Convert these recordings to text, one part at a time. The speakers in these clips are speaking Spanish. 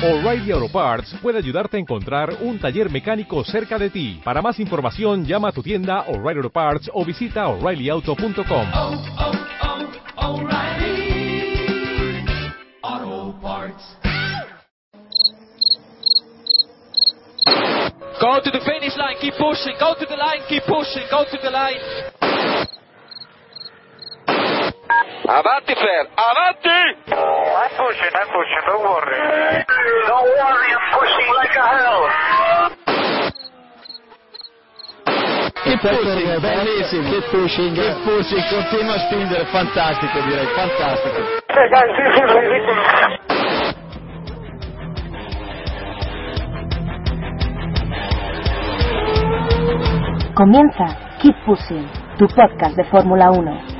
O'Reilly Auto Parts puede ayudarte a encontrar un taller mecánico cerca de ti. Para más información, llama a tu tienda O'Reilly Auto Parts o visita oreillyauto.com. oh, oh, Parts. Go to the finish line, keep pushing, go to the line, keep pushing, go to the line. Avanti, Fer, avanti! I'm pushing, I'm pushing, don't worry. Don't worry, I'm pushing like a hell. Keep pushing, bellissimo, keep pushing, keep pushing, continua a spingere, fantastico direi, fantastico. Comienza Keep Pushing, tu podcast de Fórmula 1.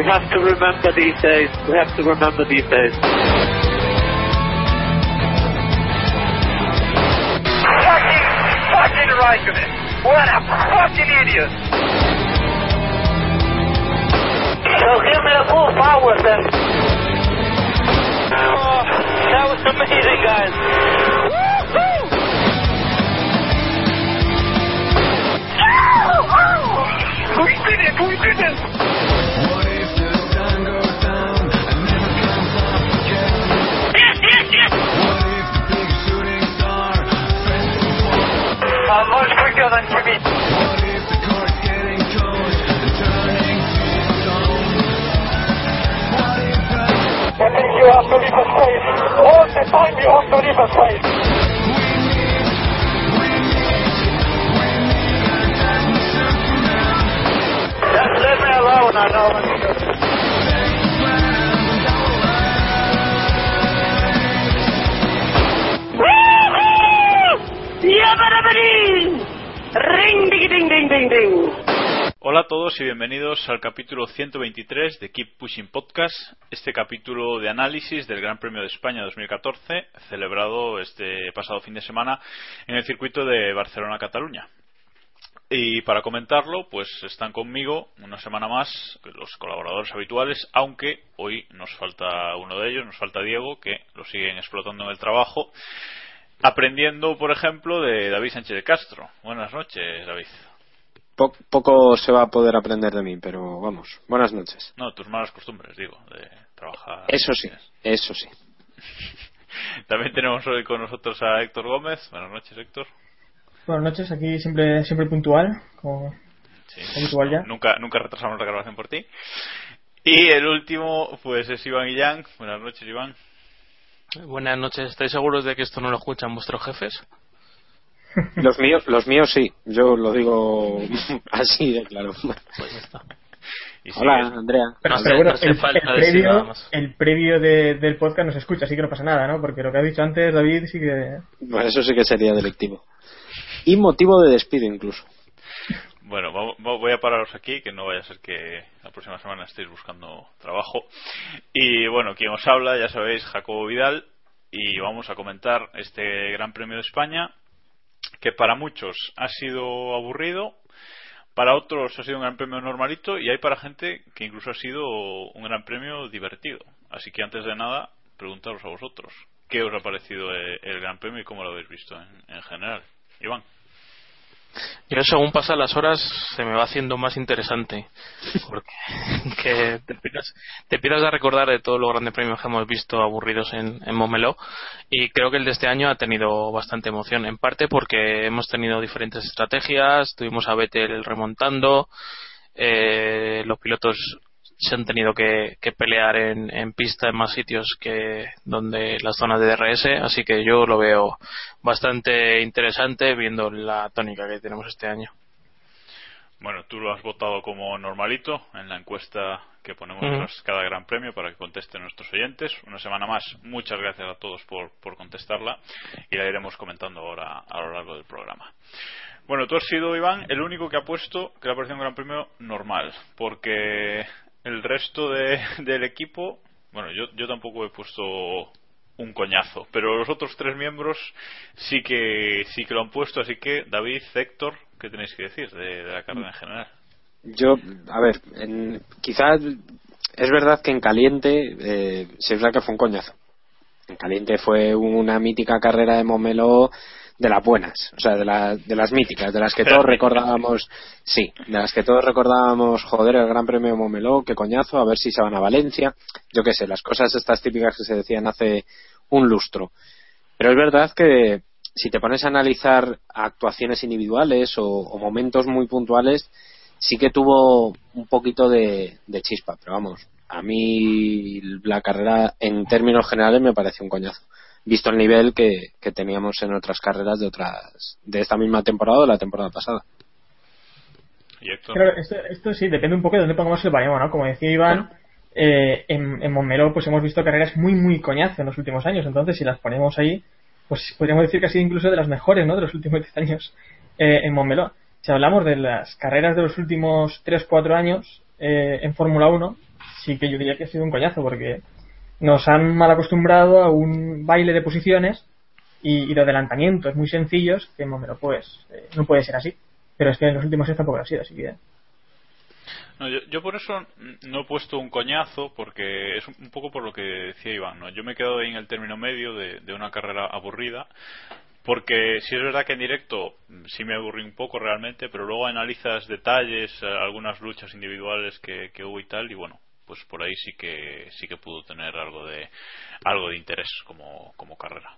We have to remember these days. We have to remember these days. Fucking, fucking Raikkonen. What a fucking idiot. So give me the full power then. Oh, that was amazing, guys. Woo-hoo! Oh, oh! We did it! We did it! I'm much quicker than. I think you have to leave a space. All the time you have to leave a space. Just leave me alone, I know. Hola a todos y bienvenidos al capítulo 123 de Keep Pushing Podcast, este capítulo de análisis del Gran Premio de España 2014, celebrado este pasado fin de semana en el circuito de Barcelona-Cataluña. Y para comentarlo, pues están conmigo una semana más los colaboradores habituales, aunque hoy nos falta uno de ellos, nos falta Diego, que lo siguen explotando en el trabajo, aprendiendo, por ejemplo, de David Sánchez de Castro. Buenas noches, David. Po- poco se va a poder aprender de mí, pero vamos. Buenas noches. No, tus malas costumbres, digo, de trabajar. Eso sí, eso sí. También tenemos hoy con nosotros a Héctor Gómez. Buenas noches, Héctor. Buenas noches, aquí siempre siempre puntual, como Sí, Habitual ya. Nunca, nunca retrasamos la grabación por ti. Y el último, pues es Iván Illán. Buenas noches, Iván. Buenas noches, ¿estáis seguros de que esto no lo escuchan vuestros jefes? Los míos, los míos sí. Yo lo digo así de claro. Pues ya está. Y Hola, sigues- Andrea. Pero, No bueno, hace el, falta el decir nada previo, el previo de- del podcast no se escucha, así que no pasa nada, ¿no? Porque lo que has dicho antes, David, sí que... Pues eso sí que sería delictivo. Y motivo de despido incluso. Bueno, voy a pararos aquí, que no vaya a ser que la próxima semana estéis buscando trabajo. Y bueno, quien os habla, ya sabéis, Jacobo Vidal. Y vamos a comentar este Gran Premio de España, que para muchos ha sido aburrido, para otros ha sido un Gran Premio normalito, y hay para gente que incluso ha sido un Gran Premio divertido. Así que antes de nada, preguntaros a vosotros, ¿qué os ha parecido eh, el Gran Premio y cómo lo habéis visto en general? Iván. Yo según pasan las horas se me va haciendo más interesante. Porque que te empiezas, te empiezas a recordar de todos los grandes premios que hemos visto aburridos en, en. Y creo que el de este año ha tenido bastante emoción. En parte porque hemos tenido diferentes estrategias, tuvimos a Vettel remontando, eh, los pilotos se han tenido que, que pelear en, en pista en más sitios que donde las zonas de DRS, así que yo lo veo bastante interesante viendo la tónica que tenemos este año. Bueno, tú lo has votado como normalito en la encuesta que ponemos tras cada gran premio para que contesten nuestros oyentes. Una semana más, muchas gracias a todos por, por contestarla y la iremos comentando ahora a lo largo del programa. Bueno, tú has sido, Iván, el único que ha puesto que le ha parecido un gran premio normal, porque el resto de- del equipo, bueno, yo, yo tampoco he puesto un coñazo, pero los otros tres miembros sí que sí que lo han puesto, así que David, Héctor, ¿qué tenéis que decir de, la carrera en general? Yo, a ver, en, quizás es verdad que en caliente eh, sí es verdad que fue un coñazo. En caliente fue una mítica carrera de Momelo de las buenas, o sea, de, la- de las míticas, de las que todos recordábamos, sí, de las que todos recordábamos, joder, el Gran Premio Momeló, qué coñazo, a ver si se van a Valencia, yo qué sé, las cosas estas típicas que se decían hace un lustro. Pero es verdad que si te pones a analizar actuaciones individuales o, o momentos muy puntuales, sí que tuvo un poquito de, de chispa, pero vamos, a mí la carrera en términos generales me parece un coñazo, visto el nivel que, que teníamos en otras carreras de otras de esta misma temporada o la temporada pasada. Claro, esto, esto sí, depende un poco de dónde pongamos el baremo, ¿no? Como decía Iván, eh, en, en Montmeló pues hemos visto carreras muy, muy coñazo en los últimos años. Entonces, si las ponemos ahí, pues podríamos decir que ha sido incluso de las mejores, ¿no? De los últimos 10 años eh, en Montmeló. Si hablamos de las carreras de los últimos 3-4 años eh, en Fórmula 1, sí que yo diría que ha sido un coñazo, porque nos han mal acostumbrado a un baile de posiciones y, y de adelantamientos muy sencillos que en Montmeló pues eh, no puede ser así. Pero es que en los últimos años tampoco ha sido así que... Yo, por eso no he puesto un coñazo, porque es un, poco por lo que decía Iván. ¿no? Yo me he quedado ahí en el término medio de, una carrera aburrida, porque sí es verdad que en directo mm, sí me aburrí un poco realmente, pero luego analizas detalles, eh, algunas luchas individuales que hubo y tal, y bueno, pues por ahí sí que sí que pudo tener algo de algo de interés como, como carrera.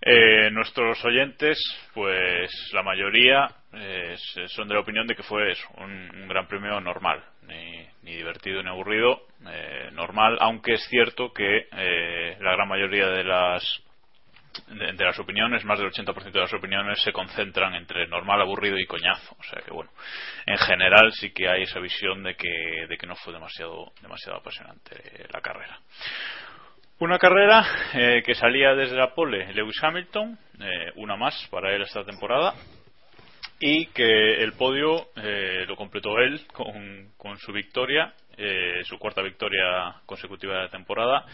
Eh, nuestros oyentes, pues la mayoría eh, son de la opinión de que fue eso, un, un gran premio normal, ni, ni divertido ni aburrido, eh, normal, aunque es cierto que eh, la gran mayoría de las de, las opiniones, más del 80% de las opiniones se concentran entre normal, aburrido y coñazo. O sea que bueno, en general sí que hay esa visión de que, de que no fue demasiado, demasiado apasionante la carrera. Una carrera eh, que salía desde la pole Lewis Hamilton, eh, una más para él esta temporada, y que el podio eh, lo completó él con, con su victoria, eh, su cuarta victoria consecutiva de la temporada,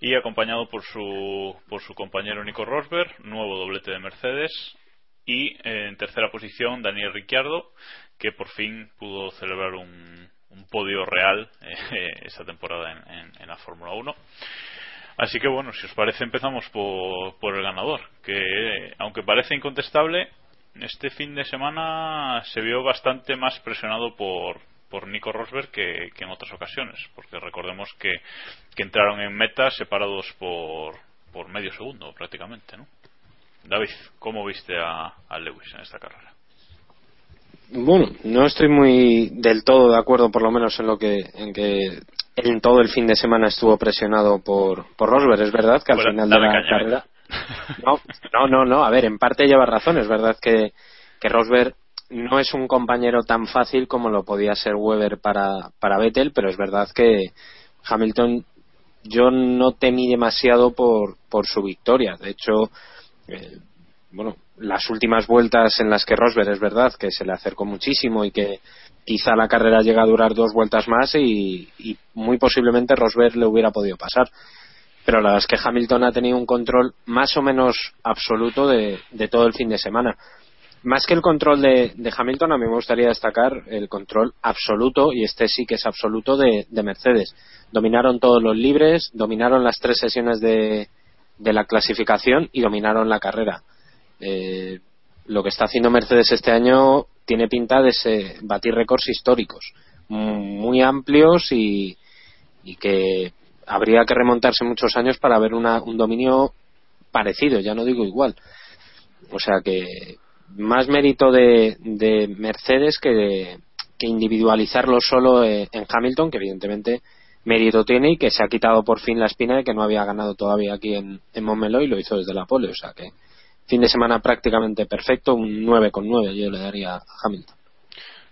y acompañado por su, por su compañero Nico Rosberg, nuevo doblete de Mercedes, y eh, en tercera posición Daniel Ricciardo, que por fin pudo celebrar un, un podio real eh, esta temporada en, la Fórmula 1. Así que bueno, si os parece empezamos por, por el ganador, que aunque parece incontestable, este fin de semana se vio bastante más presionado por, por Nico Rosberg que, que en otras ocasiones, porque recordemos que, que entraron en meta separados por, por medio segundo prácticamente, ¿no? David, ¿cómo viste a, a Lewis en esta carrera? Bueno, no estoy muy del todo de acuerdo, por lo menos en lo que en que en todo el fin de semana estuvo presionado por, por Rosberg. Es verdad que al Bueno, final de la caña, carrera. No, no, no, no. A ver, en parte lleva razón. Es verdad que, que Rosberg no es un compañero tan fácil como lo podía ser Weber para, Vettel, pero es verdad que Hamilton yo no temí demasiado por, por su victoria. De hecho, eh, bueno, las últimas vueltas en las que Rosberg es verdad que se le acercó muchísimo y que quizá la carrera llega a durar dos vueltas más y, muy posiblemente Rosberg le hubiera podido pasar. Pero la verdad es que Hamilton ha tenido un control más o menos absoluto de todo el fin de semana. Más que el control de, de Hamilton, a mí me gustaría destacar el control absoluto, y este sí que es absoluto, de, de Mercedes. Dominaron todos los libres, dominaron las tres sesiones de, de la clasificación y dominaron la carrera. Eh, lo que está haciendo Mercedes este año tiene pinta de batir récords históricos, muy amplios y, y que habría que remontarse muchos años para ver una- un dominio parecido, ya no digo igual. O sea que más mérito de, de Mercedes que, de- que individualizarlo solo eh, en Hamilton, que evidentemente mérito tiene y que se ha quitado por fin la espina de que no había ganado todavía aquí en, en Montmeló y lo hizo desde la pole. O sea que fin de semana prácticamente perfecto, un 9 con 9 yo le daría a Hamilton.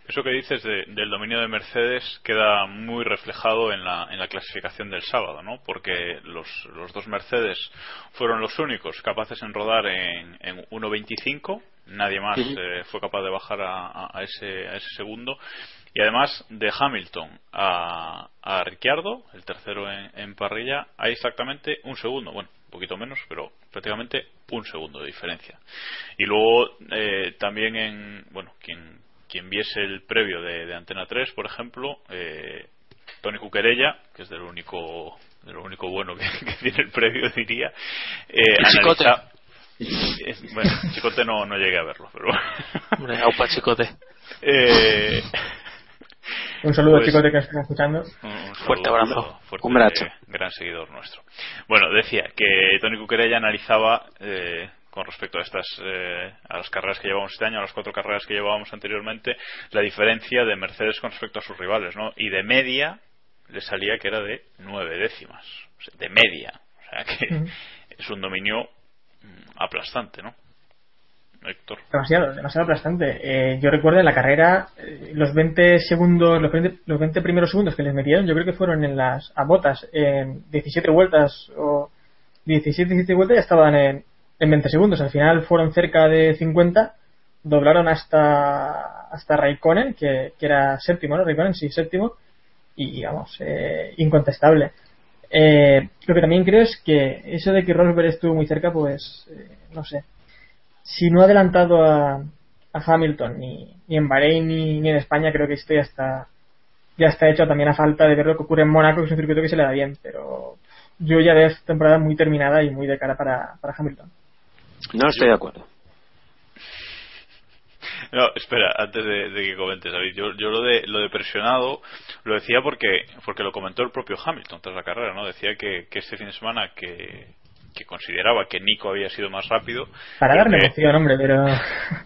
Eso que dices de- del dominio de Mercedes queda muy reflejado en la, en la clasificación del sábado, ¿no? Porque los, los dos Mercedes fueron los únicos capaces en rodar en, en 1.25, nadie más eh, fue capaz de bajar a, a- a ese, a ese segundo. Y además de Hamilton a, a Ricciardo, el tercero en, en parrilla, hay exactamente un segundo, bueno, un poquito menos, pero prácticamente un segundo de diferencia. Y luego eh, también en, bueno, quien, quien viese el previo de, de Antena 3, por ejemplo, eh, Tony Cuquerella, que es del único de lo único bueno que, que tiene el previo, diría. Eh, Y Chicote. analiza- Eh, bueno, Chicote no, no llegué a verlo, pero Hombre, aupa chicote. eh, Un saludo, Pues- chicos, de que nos están escuchando. un- un Fuerte abrazo. fuerte, Un abrazo. gran seguidor nuestro. Bueno, decía que Tony Cuquerella analizaba eh, con respecto a estas eh, a las carreras que llevamos este año, a las cuatro carreras que llevábamos anteriormente, la diferencia de Mercedes con respecto a sus rivales, ¿no? Y de media le salía que era de nueve décimas, o sea, de media, o sea que es un dominio mm, aplastante, ¿no? Héctor. Demasiado, demasiado aplastante. Eh, yo recuerdo en la carrera, eh, los 20 segundos, los 20, los 20 primeros segundos que les metieron, yo creo que fueron en las a botas, en 17 vueltas o 17, 17 vueltas ya estaban en, en 20 segundos. Al final fueron cerca de 50, doblaron hasta hasta Raikkonen, que, que era séptimo, ¿no? Raikkonen sí, séptimo, y vamos, eh, incontestable. Eh, lo que también creo es que eso de que Rosberg estuvo muy cerca, pues, eh, no sé. Si no ha adelantado a, a Hamilton ni, ni en Bahrein ni, ni en España, creo que esto ya está, ya está hecho también a falta de ver lo que ocurre en Mónaco, que es un circuito que se le da bien, pero yo ya veo esta temporada muy terminada y muy de cara para, para Hamilton. No estoy de acuerdo. No, espera, antes de, de que comentes, David, yo, yo lo de lo de presionado lo decía porque porque lo comentó el propio Hamilton tras la carrera, ¿no? Decía que, que este fin de semana que, que consideraba que Nico había sido más rápido, Para que- emoción, hombre, pero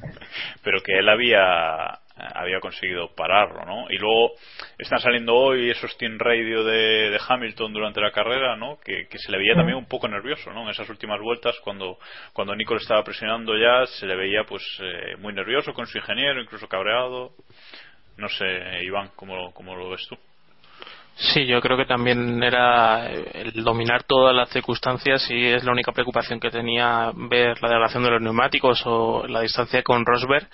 pero que él había había conseguido pararlo, ¿no? Y luego están saliendo hoy esos team radio de, de Hamilton durante la carrera, ¿no? Que, que se le veía Mm. también un poco nervioso, ¿no? En esas últimas vueltas, cuando cuando Nico estaba presionando ya, se le veía pues eh, muy nervioso con su ingeniero, incluso cabreado. No sé, Iván, ¿cómo, lo- cómo lo ves tú? Sí, yo creo que también era el dominar todas las circunstancias y es la única preocupación que tenía ver la degradación de los neumáticos o la distancia con Rosberg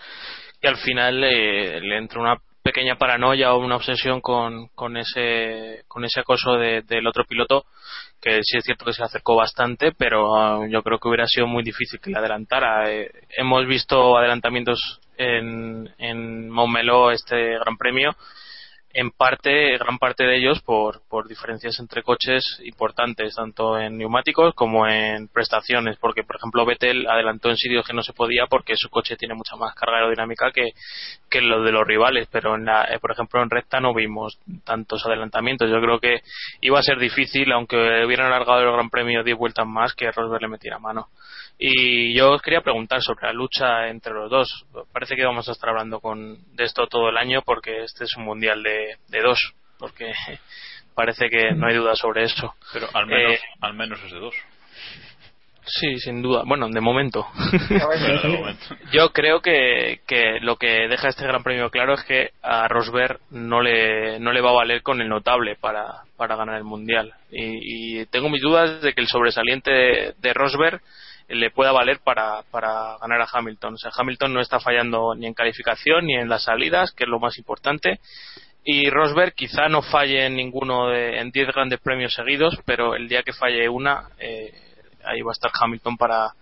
que al final eh, le entró una pequeña paranoia o una obsesión con, con ese con ese acoso de- del otro piloto que sí es cierto que se acercó bastante pero ah, yo creo que hubiera sido muy difícil que le adelantara. Eh, hemos visto adelantamientos en, en Montmeló este Gran Premio en parte, gran parte de ellos por, por diferencias entre coches importantes, tanto en neumáticos como en prestaciones, porque por ejemplo Vettel adelantó en sitios que no se podía porque su coche tiene mucha más carga aerodinámica que, que lo de los rivales, pero en la, eh, por ejemplo en recta no vimos tantos adelantamientos. Yo creo que iba a ser difícil, aunque hubieran alargado el Gran Premio 10 vueltas más, que Rosberg le metiera mano. Y yo os quería preguntar sobre la lucha entre los dos. Parece que vamos a estar hablando con, de esto todo el año porque este es un mundial de, de dos. Porque parece que no hay duda sobre eso. Pero al menos, Eh, al menos es de dos. Sí, sin duda. Bueno, de momento. Bueno, de momento. Yo creo que, que lo que deja este Gran Premio claro es que a Rosberg no le, no le va a valer con el notable para, para ganar el Mundial. Y, y tengo mis dudas de que el sobresaliente de, de Rosberg le pueda valer para, para ganar a Hamilton. O sea, Hamilton no está fallando ni en calificación ni en las salidas, que es lo más importante. Y Rosberg quizá no falle en ninguno de, en 10 grandes premios seguidos, pero el día que falle una, eh, ahí va a estar Hamilton para,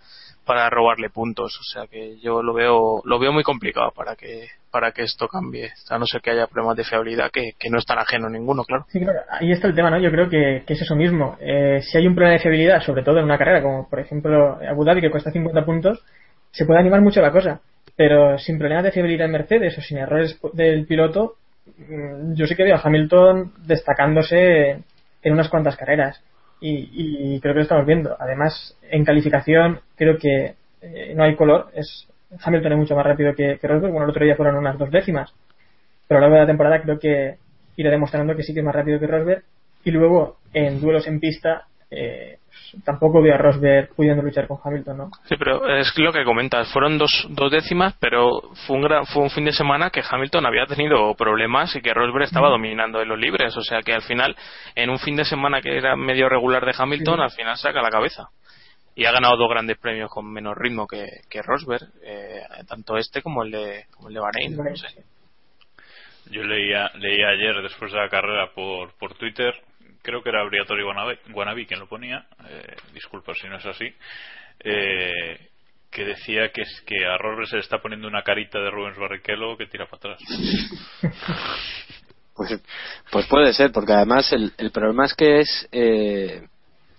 para robarle puntos. O sea que yo lo veo, lo veo muy complicado para que, para que esto cambie. A no ser que haya problemas de fiabilidad que, que no es tan ajeno ninguno, claro. Sí, claro, ahí está el tema, ¿no? Yo creo que, que es eso mismo. Eh, si hay un problema de fiabilidad, sobre todo en una carrera como por ejemplo Abu Dhabi, que cuesta 50 puntos, se puede animar mucho la cosa. Pero sin problemas de fiabilidad en Mercedes o sin errores del piloto, mm, yo sí que veo a Hamilton destacándose en unas cuantas carreras. Y, y creo que lo estamos viendo. Además, en calificación, creo que eh, no hay color. Es Hamilton es mucho más rápido que, que Rosberg. Bueno, el otro día fueron unas dos décimas. Pero a lo largo de la temporada creo que irá demostrando que sí que es más rápido que Rosberg. Y luego, en duelos en pista, eh, tampoco veo a Rosberg pudiendo luchar con Hamilton, ¿no? Sí, pero es lo que comentas. Fueron dos, dos décimas, pero fue un, gran, fue un fin de semana que Hamilton había tenido problemas y que Rosberg estaba dominando en los libres. O sea que al final, en un fin de semana que era medio regular de Hamilton, Sí. al final saca la cabeza. Y ha ganado dos grandes premios con menos ritmo que, que Rosberg, eh, tanto este como el de, como el de Bahrein. No sé. Yo leía, leía ayer, después de la carrera, por, por Twitter, creo que era Briatore Guanabí, quien lo ponía, eh, disculpa si no es así, eh, que decía que es que a Rosberg se le está poniendo una carita de Rubens Barrichello que tira para atrás. Pues, pues puede ser, porque además el, el problema es que es, eh,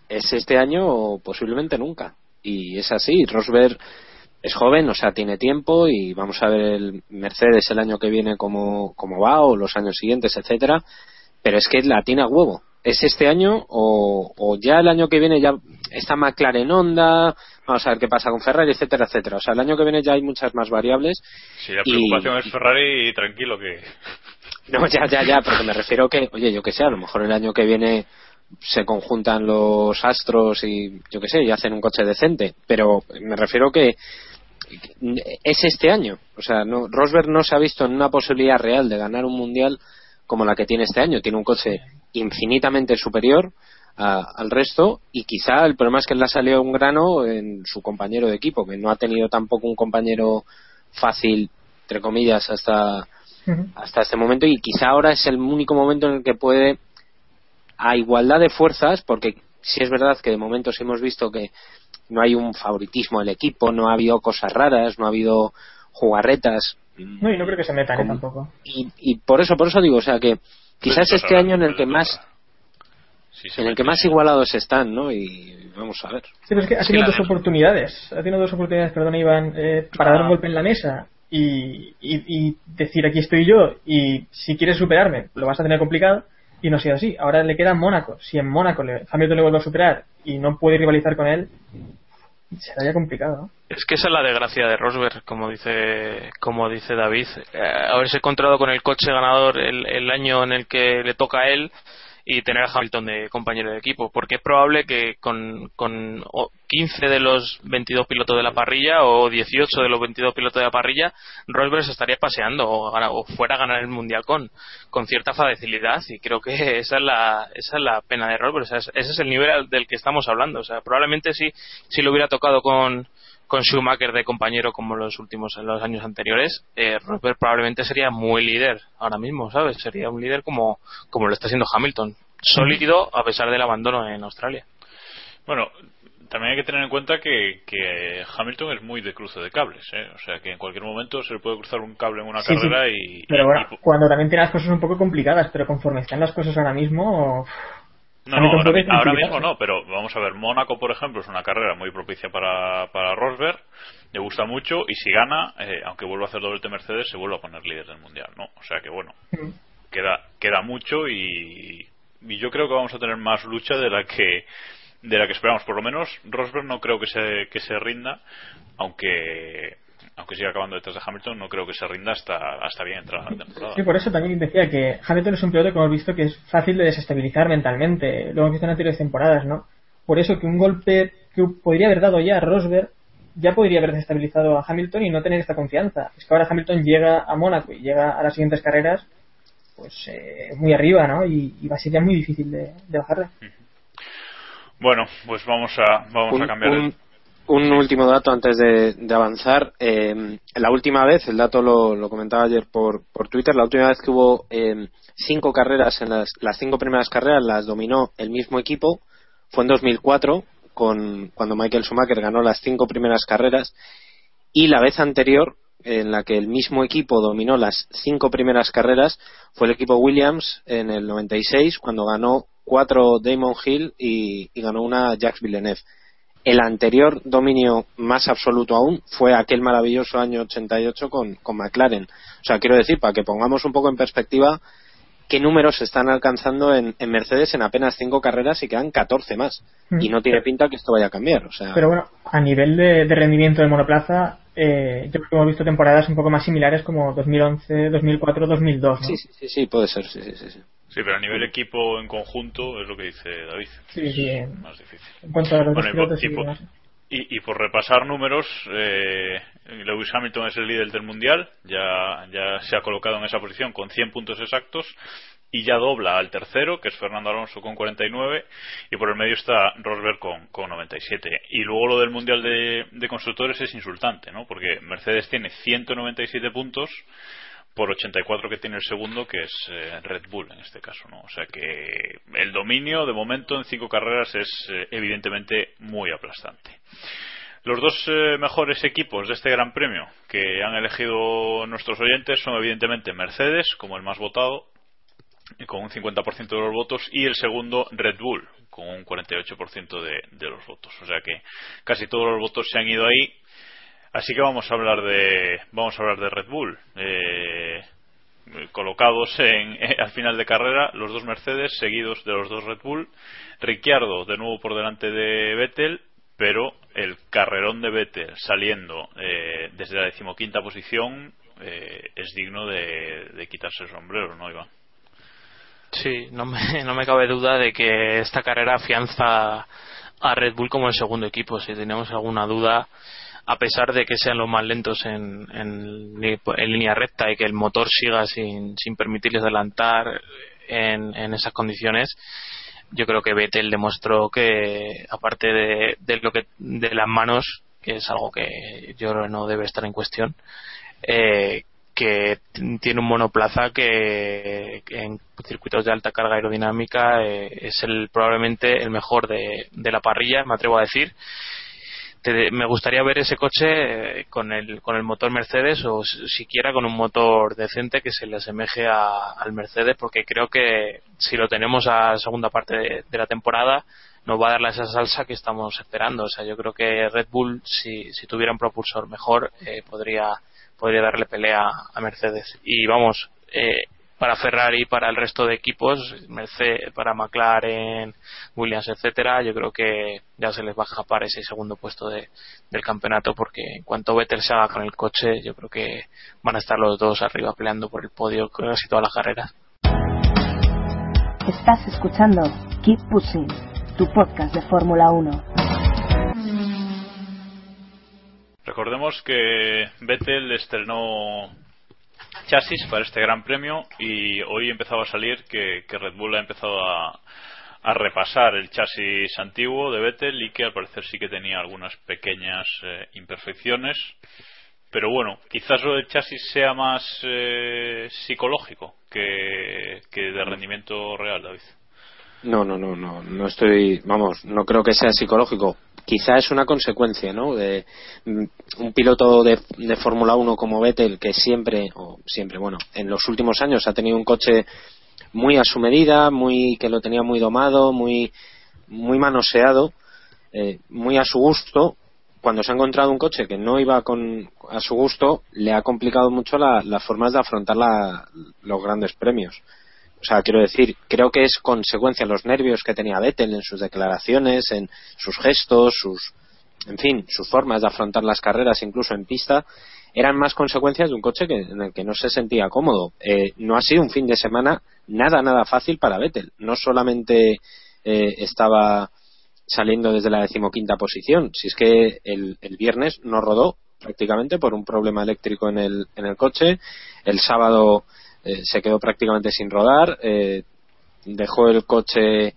es este año o posiblemente nunca. Y es así. Rosberg es joven, o sea, tiene tiempo y vamos a ver el Mercedes el año que viene cómo, cómo va o los años siguientes, etcétera. Pero es que la tiene a huevo. ¿Es este año o, o ya el año que viene ya está McLaren Honda? Vamos a ver qué pasa con Ferrari, etcétera, etcétera. O sea, el año que viene ya hay muchas más variables. Si la Y- preocupación es Ferrari, tranquilo que. No, ya, ya, ya, porque me refiero que, oye, yo que sé, a lo mejor el año que viene se conjuntan los astros y yo que sé, y hacen un coche decente, pero me refiero que es este año. O sea, no, Rosberg no se ha visto en una posibilidad real de ganar un mundial como la que tiene este año. Tiene un coche infinitamente superior a- al resto y quizá el problema es que le ha salido un grano en su compañero de equipo, que no ha tenido tampoco un compañero fácil, entre comillas, hasta hasta este momento y quizá ahora es el único momento en el que puede a igualdad de fuerzas porque sí es verdad que de momento sí hemos visto que no hay un favoritismo del equipo no ha habido cosas raras no ha habido jugarretas No, y no creo que se metan ¿eh? Tampoco. y, y por eso por eso digo o sea que quizás Pues, este año en el que más Sí, en el que más igualados están no y vamos a ver Sí, pero es que ha tenido dos de- oportunidades. Ha tenido dos oportunidades, perdón, Iván, eh, para Ah. dar un golpe en la mesa y, y- y decir aquí estoy yo y si quieres superarme lo vas a tener complicado y no ha sido así. Ahora le queda Mónaco. Si en Mónaco le, Hamilton le vuelve a superar y no puede rivalizar con él, será ya complicado. Es que esa es la desgracia de Rosberg, como dice, como dice David. Eh, haberse encontrado con el coche ganador el, el año en el que le toca a él y tener a Hamilton de compañero de equipo. Porque es probable que con, con o 15 de los 22 pilotos de la parrilla o 18 de los 22 pilotos de la parrilla, Rosberg se estaría paseando o, o fuera a ganar el mundial con, con cierta facilidad. Y creo que esa es la, esa es la pena de Rosberg. O sea, es- ese es el nivel del que estamos hablando. O sea, probablemente si, si lo hubiera tocado con con Schumacher de compañero como los últimos en los años anteriores, eh, Rosberg probablemente sería muy líder ahora mismo, ¿sabes? Sería un líder como, como lo está haciendo Hamilton, sólido a pesar del abandono en Australia. Bueno, también hay que tener en cuenta que, que Hamilton es muy de cruce de cables, ¿eh? O sea, que en cualquier momento se le puede cruzar un cable en una Sí, sí. carrera y. Pero y- bueno, y- cuando también tiene las cosas un poco complicadas, pero conforme están las cosas ahora mismo, No, no, ahora, mismo no, pero vamos a ver, Mónaco, por ejemplo, es una carrera muy propicia para, para Rosberg, le gusta mucho y si gana, eh, aunque vuelva a hacer doblete Mercedes, se vuelve a poner líder del mundial, ¿no? O sea que bueno, queda, queda mucho y, y yo creo que vamos a tener más lucha de la que de la que esperamos, por lo menos Rosberg no creo que se, que se rinda, aunque aunque siga acabando detrás de Hamilton, no creo que se rinda hasta, hasta bien entrada la temporada. Sí, por eso también decía que Hamilton es un piloto que hemos visto que es fácil de desestabilizar mentalmente. Lo hemos visto en anteriores temporadas, ¿no? Por eso que un golpe que podría haber dado ya a Rosberg ya podría haber desestabilizado a Hamilton y no tener esta confianza. Es que ahora Hamilton llega a Mónaco y llega a las siguientes carreras pues eh, muy arriba, ¿no? Y, y va a ser ya muy difícil de, de bajarle. Bueno, pues vamos a, vamos un, a cambiar. el- un- un último dato antes de, de avanzar. Eh, la última vez, el dato lo, lo comentaba ayer por, por Twitter, la última vez que hubo eh, cinco carreras, en las, las cinco primeras carreras las dominó el mismo equipo, fue en 2004, con, cuando Michael Schumacher ganó las cinco primeras carreras, y la vez anterior, en la que el mismo equipo dominó las cinco primeras carreras, fue el equipo Williams en el 96, cuando ganó cuatro Damon Hill y, y ganó una Jacques Villeneuve. El anterior dominio más absoluto aún fue aquel maravilloso año 88 con, con McLaren. O sea, quiero decir, para que pongamos un poco en perspectiva qué números se están alcanzando en, en Mercedes en apenas cinco carreras y quedan 14 más. Mm. Y no tiene pinta que esto vaya a cambiar. O sea, Pero bueno, a nivel de, de rendimiento de monoplaza, eh, yo creo que hemos visto temporadas un poco más similares como 2011, 2004, 2002, ¿no? sí, sí, sí, sí, puede ser. Sí, sí, sí, sí. Sí, pero a nivel equipo en conjunto es lo que dice David. Sí, sí, Es más difícil. En cuanto a los Bueno, y por- sí, y por- demás. Y, y por repasar números, eh, Lewis Hamilton es el líder del mundial, ya, ya se ha colocado en esa posición con 100 puntos exactos y ya dobla al tercero, que es Fernando Alonso con 49, y por el medio está Rosberg con, con 97. Y luego lo del mundial de, de constructores es insultante, ¿no? Porque Mercedes tiene 197 puntos por 84 que tiene el segundo, que es eh, Red Bull en este caso, ¿no? O sea que el dominio de momento en cinco carreras es eh, evidentemente muy aplastante. Los dos eh, mejores equipos de este Gran Premio que han elegido nuestros oyentes son evidentemente Mercedes, como el más votado, con un 50% de los votos, y el segundo Red Bull, con un 48% de, de los votos. O sea que casi todos los votos se han ido ahí. Así que vamos a hablar de vamos a hablar de Red Bull. Eh, colocados en, al final de carrera los dos Mercedes seguidos de los dos Red Bull Ricciardo de nuevo por delante de Vettel pero el carrerón de Vettel saliendo eh, desde la decimoquinta posición eh, es digno de, de, quitarse el sombrero, ¿no, Iván? Sí, no me, no me cabe duda de que esta carrera afianza a Red Bull como el segundo equipo. Si tenemos alguna duda, a pesar de que sean los más lentos en, línea recta y que el motor siga sin, sin permitirles adelantar en, en esas condiciones, yo creo que Vettel demostró que aparte de, lo que de las manos que es algo que yo creo no debe estar en cuestión eh, que tiene un monoplaza que, en circuitos de alta carga aerodinámica eh, es el probablemente el mejor de, la parrilla me atrevo a decir te, me gustaría ver ese coche eh, con el, con el motor Mercedes o siquiera con un motor decente que se le asemeje a, al Mercedes porque creo que si lo tenemos a segunda parte de, de, la temporada nos va a dar esa salsa que estamos esperando. O sea, yo creo que Red Bull, si, si tuviera un propulsor mejor, eh, podría, podría darle pelea a Mercedes. Y vamos, eh, para Ferrari, para el resto de equipos, Mercedes, para McLaren, Williams, etcétera, yo creo que ya se les va a escapar ese segundo puesto de, del campeonato porque en cuanto Vettel se haga con el coche, yo creo que van a estar los dos arriba peleando por el podio casi todas las carreras. Estás escuchando Keep Pushing, tu podcast de Fórmula 1. Recordemos que Vettel estrenó chasis para este gran premio y hoy empezaba a salir que, Red Bull ha empezado a, a, repasar el chasis antiguo de Vettel y que al parecer sí que tenía algunas pequeñas eh, imperfecciones pero bueno, quizás lo del chasis sea más eh, psicológico que, que de rendimiento real, David. No, no, no, no, no estoy, vamos, no creo que sea psicológico. Quizá es una consecuencia, ¿no? De un piloto de, de Fórmula 1 como Vettel que siempre, o siempre, bueno, en los últimos años ha tenido un coche muy a su medida, muy que lo tenía muy domado, muy, muy manoseado, eh, muy a su gusto. Cuando se ha encontrado un coche que no iba con, a su gusto, le ha complicado mucho la, las formas de afrontar la, los grandes premios. O sea, quiero decir, creo que es consecuencia los nervios que tenía Vettel en sus declaraciones, en sus gestos, sus, en fin, sus formas de afrontar las carreras, incluso en pista, eran más consecuencias de un coche que, en el que no se sentía cómodo. Eh, no ha sido un fin de semana nada, nada fácil para Vettel. No solamente eh, estaba saliendo desde la decimoquinta posición, si es que el, el viernes no rodó prácticamente por un problema eléctrico en el, en el coche. El sábado eh, se quedó prácticamente sin rodar, eh, dejó el coche